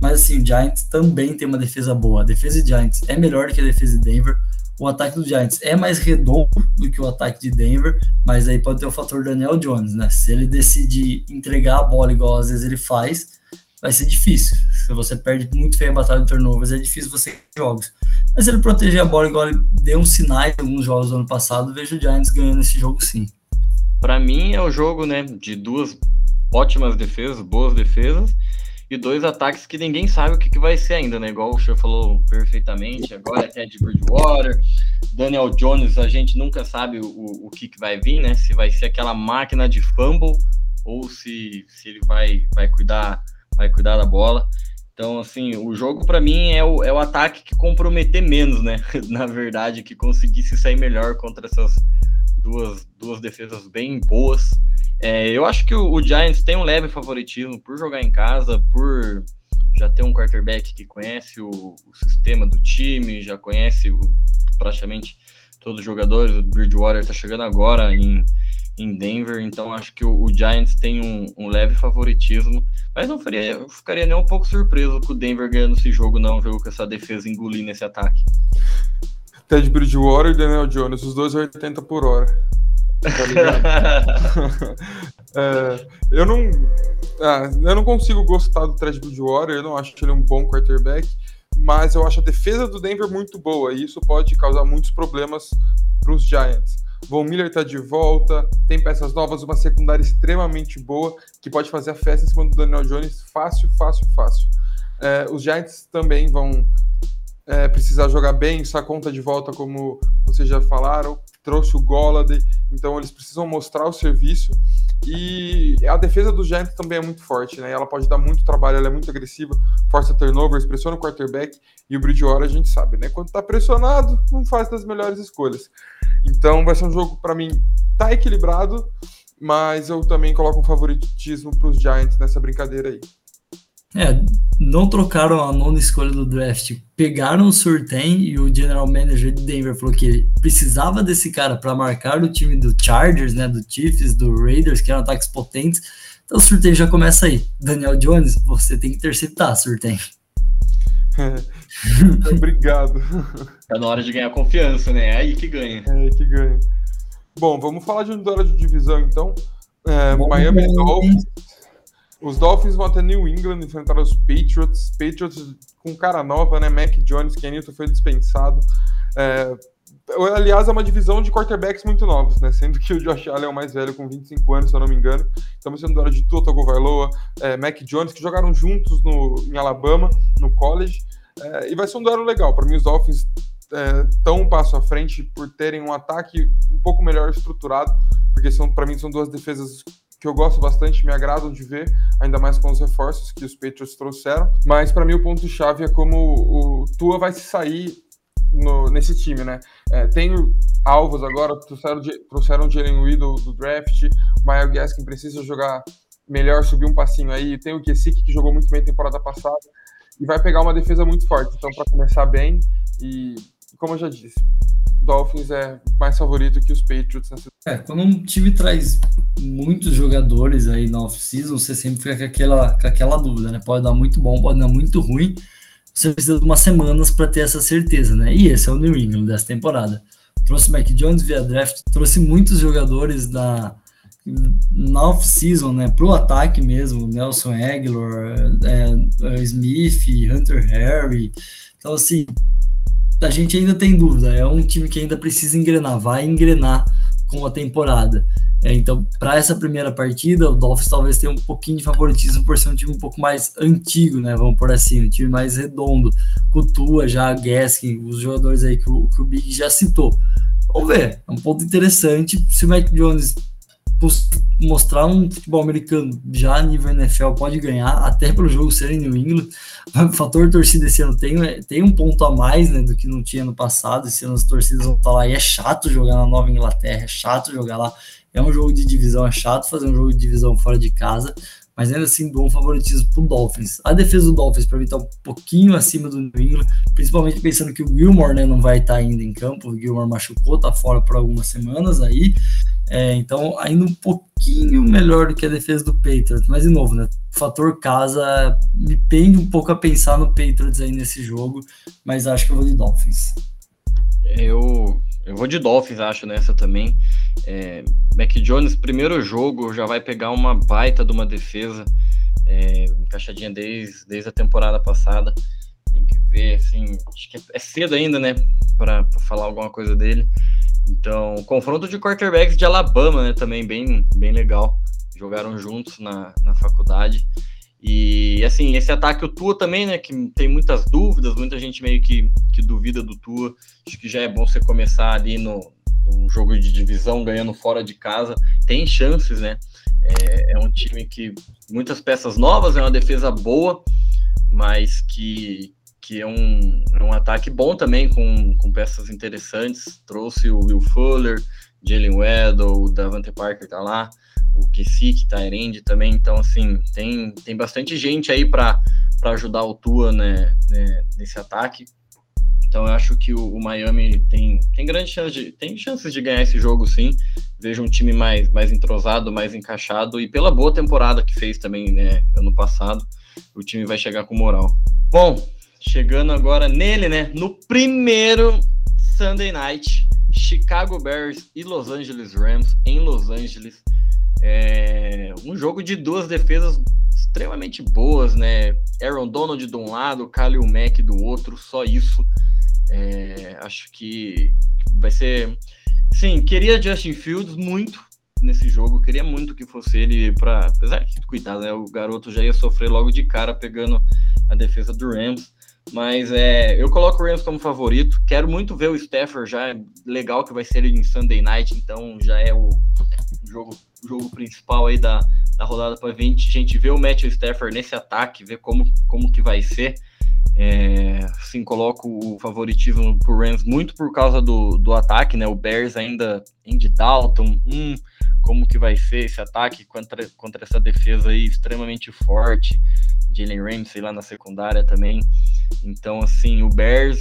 mas assim, o Giants também tem uma defesa boa. A defesa de Giants é melhor que a defesa de Denver o ataque do Giants é mais redondo do que o ataque de Denver, mas aí pode ter o fator Daniel Jones, né? Se ele decidir entregar a bola igual às vezes ele faz, vai ser difícil. Se você perde muito feio a batalha de turnovers, é difícil você ganhar jogos. Mas ele proteger a bola igual ele deu um sinais em alguns jogos do ano passado, vejo o Giants ganhando esse jogo sim. Para mim é o jogo, né, de duas ótimas defesas, boas defesas, e dois ataques que ninguém sabe o que, que vai ser ainda, né? Igual o senhor falou perfeitamente, agora é Ted Bridgewater, Daniel Jones, a gente nunca sabe o, o que, que vai vir, né? Se vai ser aquela máquina de fumble ou se, se ele vai, vai, cuidar, vai cuidar da bola. Então, assim, o jogo para mim é o, é o ataque que comprometer menos, né? Na verdade, que conseguisse sair melhor contra essas duas, duas defesas bem boas. É, eu acho que o, o, Giants tem um leve favoritismo por jogar em casa, por já ter um quarterback que conhece o, o sistema do time, já conhece o, praticamente todos os jogadores. O Bridgewater está chegando agora em, em Denver, então acho que o, o Giants tem um, um, leve favoritismo. Mas não faria, eu ficaria nem um pouco surpreso com o Denver ganhando esse jogo, não, viu? Com essa defesa engolir nesse ataque. Ted Bridgewater e Daniel Jones, os dois 80 por hora. Tá é, eu não. Ah, eu não consigo gostar do Trash Bridgewater, eu não acho que ele é um bom quarterback, mas eu acho a defesa do Denver muito boa, e isso pode causar muitos problemas para os Giants. Von Miller está de volta, tem peças novas, uma secundária extremamente boa, que pode fazer a festa em cima do Daniel Jones fácil, fácil, fácil. É, os Giants também vão é, precisar jogar bem, isso a conta de volta, como vocês já falaram trouxe o Golladay, então eles precisam mostrar o serviço. E a defesa do Giants também é muito forte, né? Ela pode dar muito trabalho, ela é muito agressiva, força turnovers, pressiona o quarterback e o Bridgewater a gente sabe, né? Quando tá pressionado, não faz das melhores escolhas. Então vai ser um jogo para mim tá equilibrado, mas eu também coloco um favoritismo para os Giants nessa brincadeira aí. É, não trocaram a nona escolha do draft, pegaram o Surtain e o general manager de Denver falou que ele precisava desse cara para marcar o time do Chargers, né, do Chiefs, do Raiders, que eram ataques potentes. Então o Surtain já começa aí. Daniel Jones, você tem que interceptar, Surtain. Obrigado. Tá na hora de ganhar confiança, né? É aí que ganha. É aí que ganha. Bom, vamos falar de um duelo de divisão então. É, Miami Dolphins os Dolphins vão até New England enfrentar os Patriots. Patriots com cara nova, né? Mac Jones, que Newton foi dispensado. É, aliás, é uma divisão de quarterbacks muito novos, né? Sendo que o Josh Allen é o mais velho, com 25 anos, se eu não me engano. Estamos sendo hora de Tua Tagovailoa, é, Mac Jones, que jogaram juntos no, em Alabama, no college. É, e vai ser um duelo legal. Para mim, os Dolphins estão é, um passo à frente por terem um ataque um pouco melhor estruturado, porque são para mim são duas defesas que eu gosto bastante, me agradam de ver, ainda mais com os reforços que os Patriots trouxeram. Mas para mim o ponto-chave é como o Tua vai se sair no, nesse time, né? É, tem alvos agora, trouxeram, trouxeram o Jalen Reed do, draft, Miles Gaskin precisa jogar melhor subir um passinho aí. Tem o Kessick, que jogou muito bem temporada passada, e vai pegar uma defesa muito forte. Então, para começar bem, e como eu já disse, Dolphins é mais favorito que os Patriots nessa É, quando um time traz muitos jogadores aí na off-season, você sempre fica com aquela, com aquela dúvida, né? Pode dar muito bom, pode dar muito ruim. Você precisa de umas semanas para ter essa certeza, né? E esse é o New England dessa temporada. Trouxe Mac Jones via draft, trouxe muitos jogadores da, na off-season, né, pro ataque mesmo, Nelson Aguilar, é, é, Smith, Hunter Harry. Então, assim, a gente ainda tem dúvida. É um time que ainda precisa engrenar, vai engrenar com a temporada. É, então, para essa primeira partida, o Dolphins talvez tenha um pouquinho de favoritismo por ser um time um pouco mais antigo, né? Vamos por assim, um time mais redondo. Coutua, já Gaskin, os jogadores aí que o, que o Big já citou. Vamos ver, é um ponto interessante. Se o Mac Jones mostrar um futebol americano já a nível NFL pode ganhar, até pelo jogo ser em New England. O fator torcida esse ano tem, tem um ponto a mais né, do que não tinha no passado. Esse ano as torcidas vão estar lá e é chato jogar na Nova Inglaterra, é chato jogar lá. É um jogo de divisão, é chato fazer um jogo de divisão fora de casa, mas ainda assim dou um favoritismo pro Dolphins. A defesa do Dolphins para mim tá um pouquinho acima do New England, principalmente pensando que o Gilmore né, não vai estar ainda em campo. O Gilmore machucou, tá fora por algumas semanas aí. É, então, ainda um pouquinho melhor do que a defesa do Patriots. Mas, de novo, né? Fator casa me pende um pouco a pensar no Patriots aí nesse jogo, mas acho que eu vou de Dolphins. Eu, eu vou de Dolphins, acho, nessa também. É, Mac Jones, primeiro jogo, já vai pegar uma baita de uma defesa, é, encaixadinha desde, desde a temporada passada. Tem que ver, assim, acho que é cedo ainda, né, para falar alguma coisa dele. Então, confronto de quarterbacks de Alabama, né? Também bem, bem legal. Jogaram juntos na, na faculdade. E assim, esse ataque, o Tua também, né? Que tem muitas dúvidas, muita gente meio que, que duvida do Tua. Acho que já é bom você começar ali no, no jogo de divisão, ganhando fora de casa. Tem chances, né? É, é um time que muitas peças novas, é uma defesa boa, mas que, que é um, é um ataque bom também, com, com peças interessantes. Trouxe o Will Fuller, Jalen Weddle, o Davante Parker tá lá, o Kessick, Tyrande também. Então, assim, tem, tem bastante gente aí para ajudar o Tua né, né, nesse ataque. Então, eu acho que o, o, Miami tem, tem grande chance de, tem chances de ganhar esse jogo, sim. Vejo um time mais, mais entrosado, mais encaixado e pela boa temporada que fez também, né, ano passado, o time vai chegar com moral. Bom, Chegando agora nele, né? No primeiro Sunday Night, Chicago Bears e Los Angeles Rams em Los Angeles. É um jogo de duas defesas extremamente boas, né? Aaron Donald de um lado, Khalil Mack do outro, só isso. É, acho que vai ser. Sim, queria Justin Fields muito nesse jogo, queria muito que fosse ele para, apesar que cuidado, né? O garoto já ia sofrer logo de cara pegando a defesa do Rams. Mas é, eu coloco o Rams como favorito. Quero muito ver o Stafford já. É legal que vai ser em Sunday Night, então já é o jogo, jogo principal aí da, da rodada para 20. A gente vê o Matthew Stafford nesse ataque, ver como, como que vai ser. É, sim, coloco o favoritismo pro Rams muito por causa do, do ataque, né? O Bears ainda Andy Dalton, hum, como que vai ser esse ataque contra, contra essa defesa aí extremamente forte. Jalen Ramsey lá na secundária também. Então, assim, o Bears,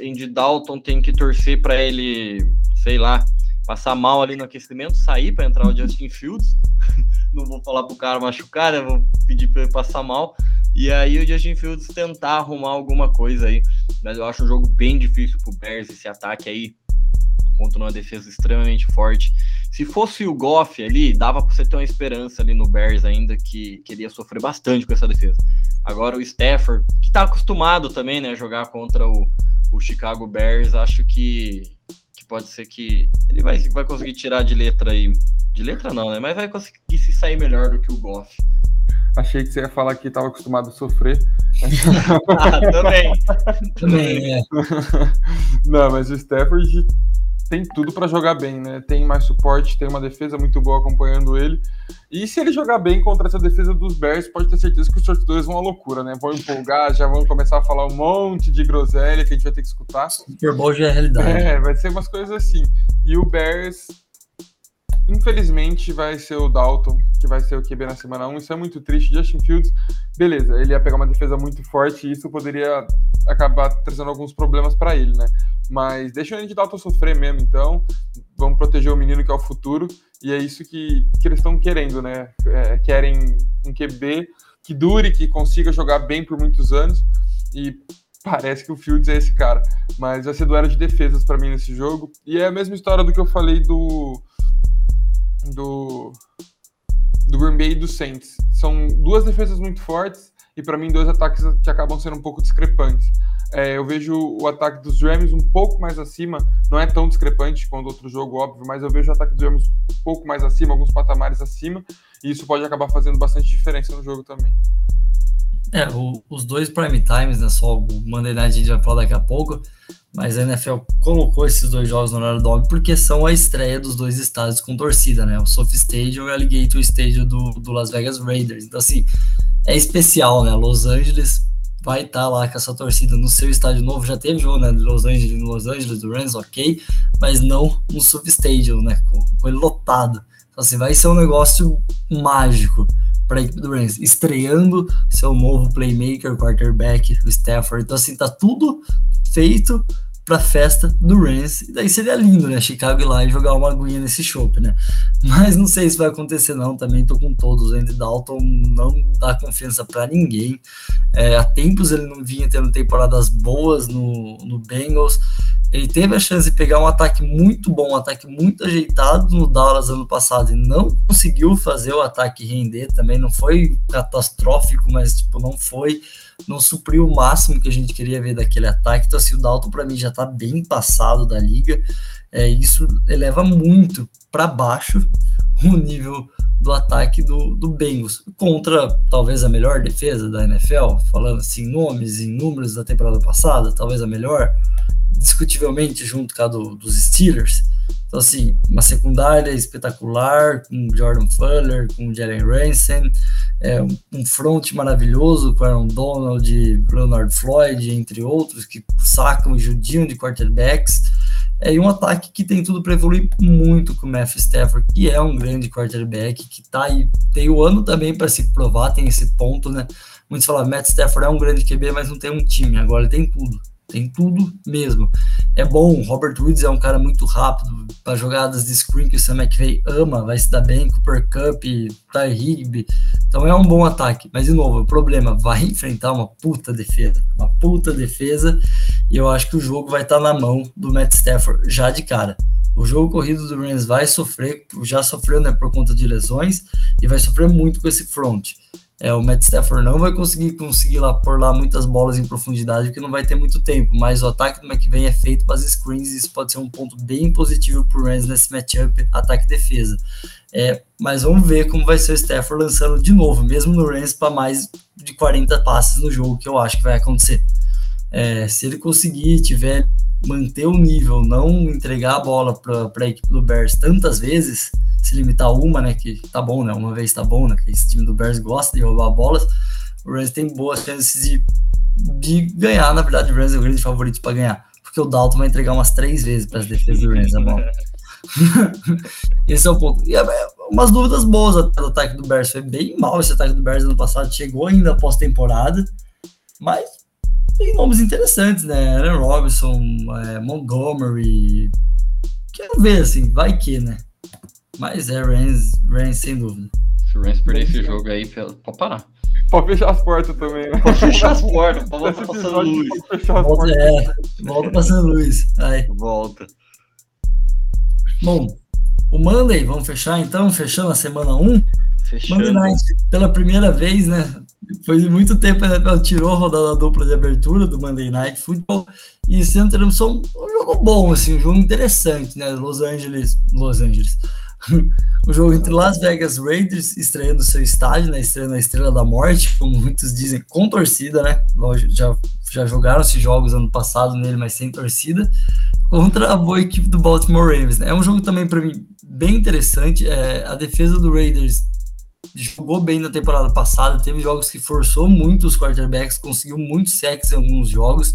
Andy Dalton tem que torcer para ele, sei lá, passar mal ali no aquecimento, sair para entrar o Justin Fields. Não vou falar pro cara machucar, né? Vou pedir para ele passar mal. E aí o Justin Fields tentar arrumar alguma coisa aí. Mas eu acho um jogo bem difícil pro Bears, esse ataque aí contra uma defesa extremamente forte. Se fosse o Goff ali, dava para você ter uma esperança ali no Bears ainda que queria sofrer bastante com essa defesa. Agora o Stafford, que está acostumado também, né, a jogar contra o, o Chicago Bears, acho que, que pode ser que ele vai, vai conseguir tirar de letra aí. De letra não, né? Mas vai conseguir se sair melhor do que o Goff. Achei que você ia falar que estava acostumado a sofrer. ah, também. também, é. Não, mas o Stafford tem tudo para jogar bem, né? Tem mais suporte, tem uma defesa muito boa acompanhando ele. E se ele jogar bem contra essa defesa dos Bears, pode ter certeza que os torcedores vão à loucura, né? Vão empolgar, já vão começar a falar um monte de groselha que a gente vai ter que escutar. Super Bowl já é realidade. É, vai ser umas coisas assim. E o Bears infelizmente vai ser o Dalton, que vai ser o QB na semana 1. Isso é muito triste. Justin Fields, beleza, ele ia pegar uma defesa muito forte e isso poderia acabar trazendo alguns problemas para ele, né? Mas deixa o Andy Dalton sofrer mesmo, então. Vamos proteger o menino que é o futuro. E é isso que, que eles estão querendo, né? É, querem um QB que dure, que consiga jogar bem por muitos anos. E parece que o Fields é esse cara. Mas vai ser duelo de defesas para mim nesse jogo. E é a mesma história do que eu falei do. Do. Do Green Bay e do Saints. São duas defesas muito fortes e para mim dois ataques que acabam sendo um pouco discrepantes. É, eu vejo o ataque dos Rams um pouco mais acima, não é tão discrepante quanto outro jogo, óbvio, mas eu vejo o ataque dos Rams um pouco mais acima, alguns patamares acima, e isso pode acabar fazendo bastante diferença no jogo também. É, o, os dois prime times, né? Só o Monday Night a gente vai falar daqui a pouco, mas a NFL colocou esses dois jogos no horário dog porque são a estreia dos dois estádios com torcida, né? O Sophie Stadium e o Alligator Stadium do, do Las Vegas Raiders. Então, assim, é especial, né? Los Angeles vai estar tá lá com essa torcida no seu estádio novo. Já teve jogo, né? De Los Angeles, no Los Angeles, do Rams, ok, mas não no Sophie Stadium, né? Com, com ele lotado. Então, assim, vai ser um negócio mágico para a equipe do Rams, estreando seu novo playmaker, quarterback, o Stafford. Então, assim, tá tudo feito para festa do Rams. E daí seria lindo, né? Chicago ir lá e jogar uma aguinha nesse chopp, né? Mas não sei se vai acontecer, não. Também tô com todos. O Andy Dalton não dá confiança para ninguém. É, há tempos ele não vinha tendo temporadas boas no, no Bengals. Ele teve a chance de pegar um ataque muito bom, um ataque muito ajeitado no Dallas ano passado e não conseguiu fazer o ataque render também. Não foi catastrófico, mas tipo, não foi, não supriu o máximo que a gente queria ver daquele ataque. Então, assim, o Dalton para mim já está bem passado da liga. É, isso eleva muito para baixo o nível do ataque do, do Bengals contra talvez a melhor defesa da NFL, falando assim, nomes e números da temporada passada, talvez a melhor discutivelmente junto com a do, dos Steelers. Então, assim, uma secundária espetacular, com Jordan Fuller, com Jalen Ransom, é, um front maravilhoso com Aaron Donald, Leonard Floyd, entre outros, que sacam e judiam de quarterbacks. É, e um ataque que tem tudo para evoluir muito com o Matthew Stafford, que é um grande quarterback, que tá aí, tem o ano também para se provar, tem esse ponto, né? Muitos falam, Matt Stafford é um grande QB, mas não tem um time, agora ele tem tudo tem tudo mesmo. É bom, Robert Woods é um cara muito rápido para jogadas de screen que o Sam McVay ama, vai se dar bem, Cooper Cup, Ty Higby. Então é um bom ataque. Mas de novo, o problema vai enfrentar uma puta defesa, uma puta defesa, e eu acho que o jogo vai estar tá na mão do Matt Stafford já de cara. O jogo corrido do Rams vai sofrer, já sofreu né, por conta de lesões e vai sofrer muito com esse front. É, o Matt Stafford não vai conseguir conseguir lá por lá muitas bolas em profundidade, porque não vai ter muito tempo. Mas o ataque do McVay é feito para as screens, e isso pode ser um ponto bem positivo para o Rams nesse matchup ataque-defesa. É, mas vamos ver como vai ser o Stafford lançando de novo, mesmo no Rams, para mais de 40 passes no jogo, que eu acho que vai acontecer. É, se ele conseguir, tiver manter o nível, não entregar a bola para a equipe do Bears tantas vezes, se limitar a uma, né? Que tá bom, né? Uma vez tá bom, né? Que esse time do Bears gosta de roubar bolas. O Rams tem boas chances de, de ganhar. Na verdade, o Rams é o grande favorito para ganhar, porque o Dalton vai entregar umas três vezes para as defesas do Rams a bola. esse é o ponto. E é, é, umas dúvidas boas até do ataque do Bears. Foi bem mal esse ataque do Bears ano passado. Chegou ainda pós-temporada, mas tem nomes interessantes, né? Aaron Robinson, é, Montgomery. Quero ver, assim, vai que, né? Mas é Rams, Rams sem dúvida. Se o Rams perder esse jogo aí, pode parar. Pode fechar as portas também, né? Pode fechar as portas, pode voltar pra São Luís. Volta, é, volta pra São Luís. Aí. Volta. Bom, o Monday, vamos fechar então, fechando a semana 1. Fechando. Monday Night, pela primeira vez, né? Foi muito tempo a NFL tirou a rodada dupla de abertura do Monday Night Football e teremos um, jogo bom, assim, um jogo interessante, né? Los Angeles, Los Angeles. o jogo entre Las Vegas Raiders estreando seu estádio, né? Estreando a Estrela da Morte, como muitos dizem, com torcida, né? Já, já jogaram esses jogos ano passado nele, mas sem torcida, contra a boa equipe do Baltimore Ravens. Né? É um jogo também, para mim, bem interessante. É, a defesa do Raiders jogou bem na temporada passada, teve jogos que forçou muito os quarterbacks, conseguiu muitos sacks em alguns jogos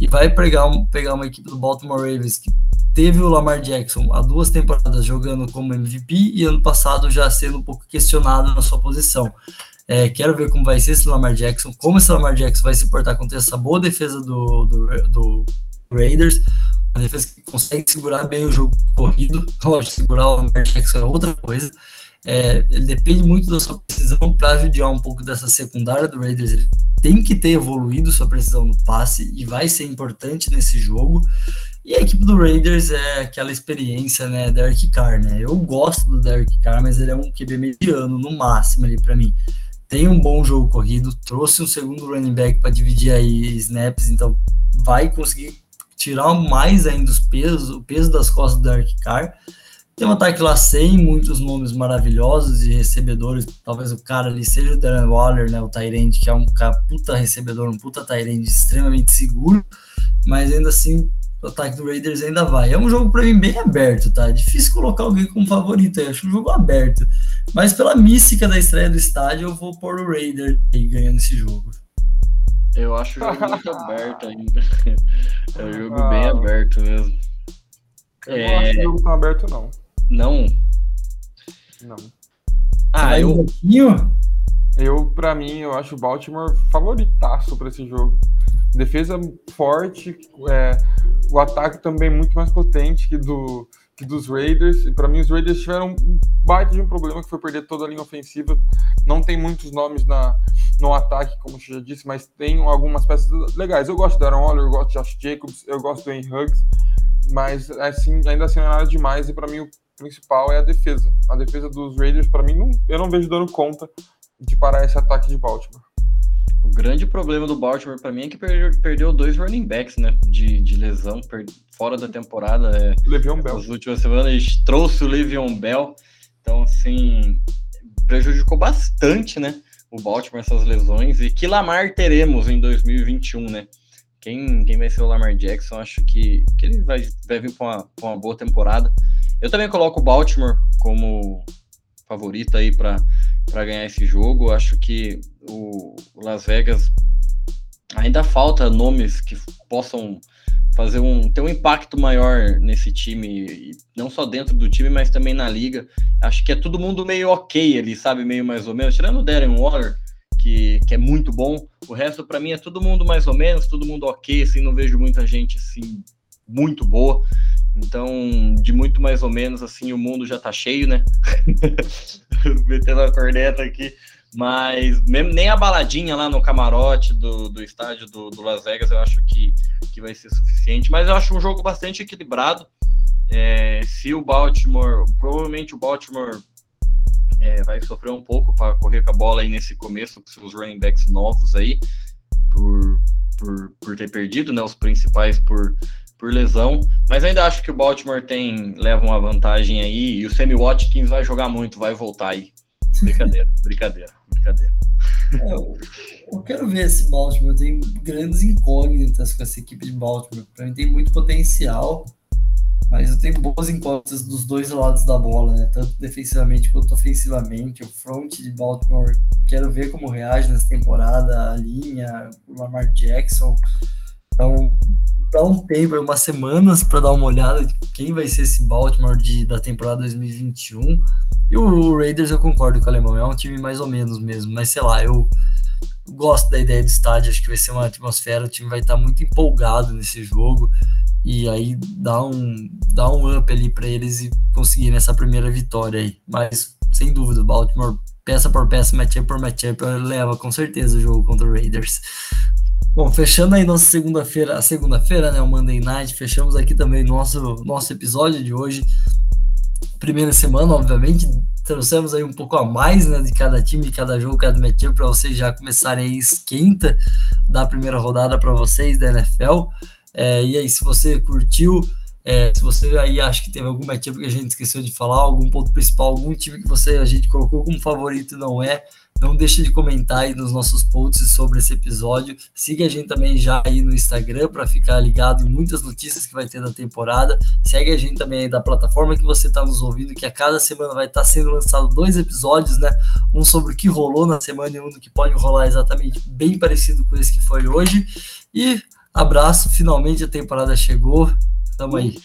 e vai pegar, pegar uma equipe do Baltimore Ravens que teve o Lamar Jackson há duas temporadas jogando como MVP e ano passado já sendo um pouco questionado na sua posição. É, quero ver como vai ser esse Lamar Jackson, como esse Lamar Jackson vai se portar contra essa boa defesa do, do, do Raiders, uma defesa que consegue segurar bem o jogo corrido. Lógico, segurar o Lamar Jackson é outra coisa. É, depende muito da sua precisão para judiar um pouco dessa secundária do Raiders. Ele tem que ter evoluído sua precisão no passe e vai ser importante nesse jogo. E a equipe do Raiders é aquela experiência, né, Derek Carr, né? Eu gosto do Derek Carr, mas ele é um QB mediano no máximo ali para mim. Tem um bom jogo corrido, trouxe um segundo running back para dividir aí snaps, então vai conseguir tirar mais ainda os pesos, o peso das costas do Derek Carr. Tem um ataque lá sem muitos nomes maravilhosos e recebedores. Talvez o cara ali seja o Darren Waller, né? O Tyrande, que é um cara puta recebedor, um puta Tyrande extremamente seguro. Mas ainda assim, o ataque do Raiders ainda vai. É um jogo para mim bem aberto, tá? É difícil colocar alguém como favorito aí. Acho um jogo aberto. Mas pela mística da estreia do estádio, eu vou pôr o Raiders aí ganhando esse jogo. Eu acho o jogo muito aberto ainda. É um jogo ah, bem aberto mesmo. Eu é... não acho o jogo tão aberto, não. Não? Não. Ah, eu. Um eu, pra mim, eu acho o Baltimore favoritaço pra esse jogo. Defesa forte, é, o ataque também muito mais potente que, do, que dos Raiders. E para mim, os Raiders tiveram um baita de um problema que foi perder toda a linha ofensiva. Não tem muitos nomes na, no ataque, como você já disse, mas tem algumas peças legais. Eu gosto do Aaron Waller, eu gosto de Josh Jacobs, eu gosto do Henry Huggs mas assim, ainda assim não é nada demais, e para mim o principal é a defesa. A defesa dos Raiders, para mim, não, eu não vejo dando conta de parar esse ataque de Baltimore. O grande problema do Baltimore para mim é que perdeu, perdeu, dois running backs, né? De, de lesão fora da temporada. É, Le'Veon Bell. Nas últimas semanas trouxe o Le'Veon Bell. Então, assim, prejudicou bastante, né? O Baltimore essas lesões. E que Lamar teremos em 2021, né? Quem, quem vai ser o Lamar Jackson, acho que, que ele vai, vai vir para uma, uma boa temporada. Eu também coloco o Baltimore como favorito aí para ganhar esse jogo. Acho que o, Las Vegas ainda falta nomes que possam fazer um ter um impacto maior nesse time, não só dentro do time, mas também na liga. Acho que é todo mundo meio ok ali, sabe, meio mais ou menos, tirando o Darren Waller, que, que é muito bom. O resto, para mim, é todo mundo mais ou menos, todo mundo ok, assim, não vejo muita gente, assim, muito boa. Então, de muito mais ou menos, assim, o mundo já tá cheio, né? Metendo a corneta aqui. Mas mesmo, nem a baladinha lá no camarote do, do estádio do, do Las Vegas eu acho que, que vai ser suficiente. Mas eu acho um jogo bastante equilibrado. É, se o Baltimore, provavelmente o Baltimore é, vai sofrer um pouco para correr com a bola aí nesse começo, com seus running backs novos aí, por, por, por ter perdido, né, os principais por, por lesão, mas ainda acho que o Baltimore tem leva uma vantagem aí e o Sammy Watkins vai jogar muito, vai voltar aí. Brincadeira, brincadeira, brincadeira. É, eu, eu, quero ver esse Baltimore, tem grandes incógnitas com essa equipe de Baltimore, para mim tem muito potencial. Mas eu tenho boas incógnitas dos dois lados da bola, né? Tanto defensivamente quanto ofensivamente. O front de Baltimore, quero ver como reage nessa temporada, a linha, o Lamar Jackson. Então, dá um tempo, umas semanas para dar uma olhada de quem vai ser esse Baltimore de, da temporada 2021. E o Raiders eu concordo com o Alemão, é um time mais ou menos mesmo, mas sei lá, eu gosto da ideia do estádio, acho que vai ser uma atmosfera, o time vai estar muito empolgado nesse jogo e aí dá um, dá um up ali para eles e conseguirem essa primeira vitória aí. Mas, sem dúvida, o Baltimore, peça por peça, matchup por matchup, leva com certeza o jogo contra o Raiders. Bom, fechando aí nossa segunda-feira, a segunda-feira, né, o Monday Night, fechamos aqui também nosso, nosso episódio de hoje. Primeira semana, obviamente, trouxemos aí um pouco a mais, né, de cada time, de cada jogo, cada matchup, para vocês já começarem a esquenta da primeira rodada para vocês da NFL. É, e aí, se você curtiu, é, se você aí acha que teve algum matchup que a gente esqueceu de falar, algum ponto principal, algum time que você a gente colocou como favorito não é, não deixe de comentar aí nos nossos posts sobre esse episódio. Siga a gente também já aí no Instagram para ficar ligado em muitas notícias que vai ter da temporada. Segue a gente também aí da plataforma que você está nos ouvindo, que a cada semana vai estar tá sendo lançado dois episódios, né? Um sobre o que rolou na semana e um que pode rolar exatamente bem parecido com esse que foi hoje. E Abraço, finalmente a temporada chegou. Tamo aí.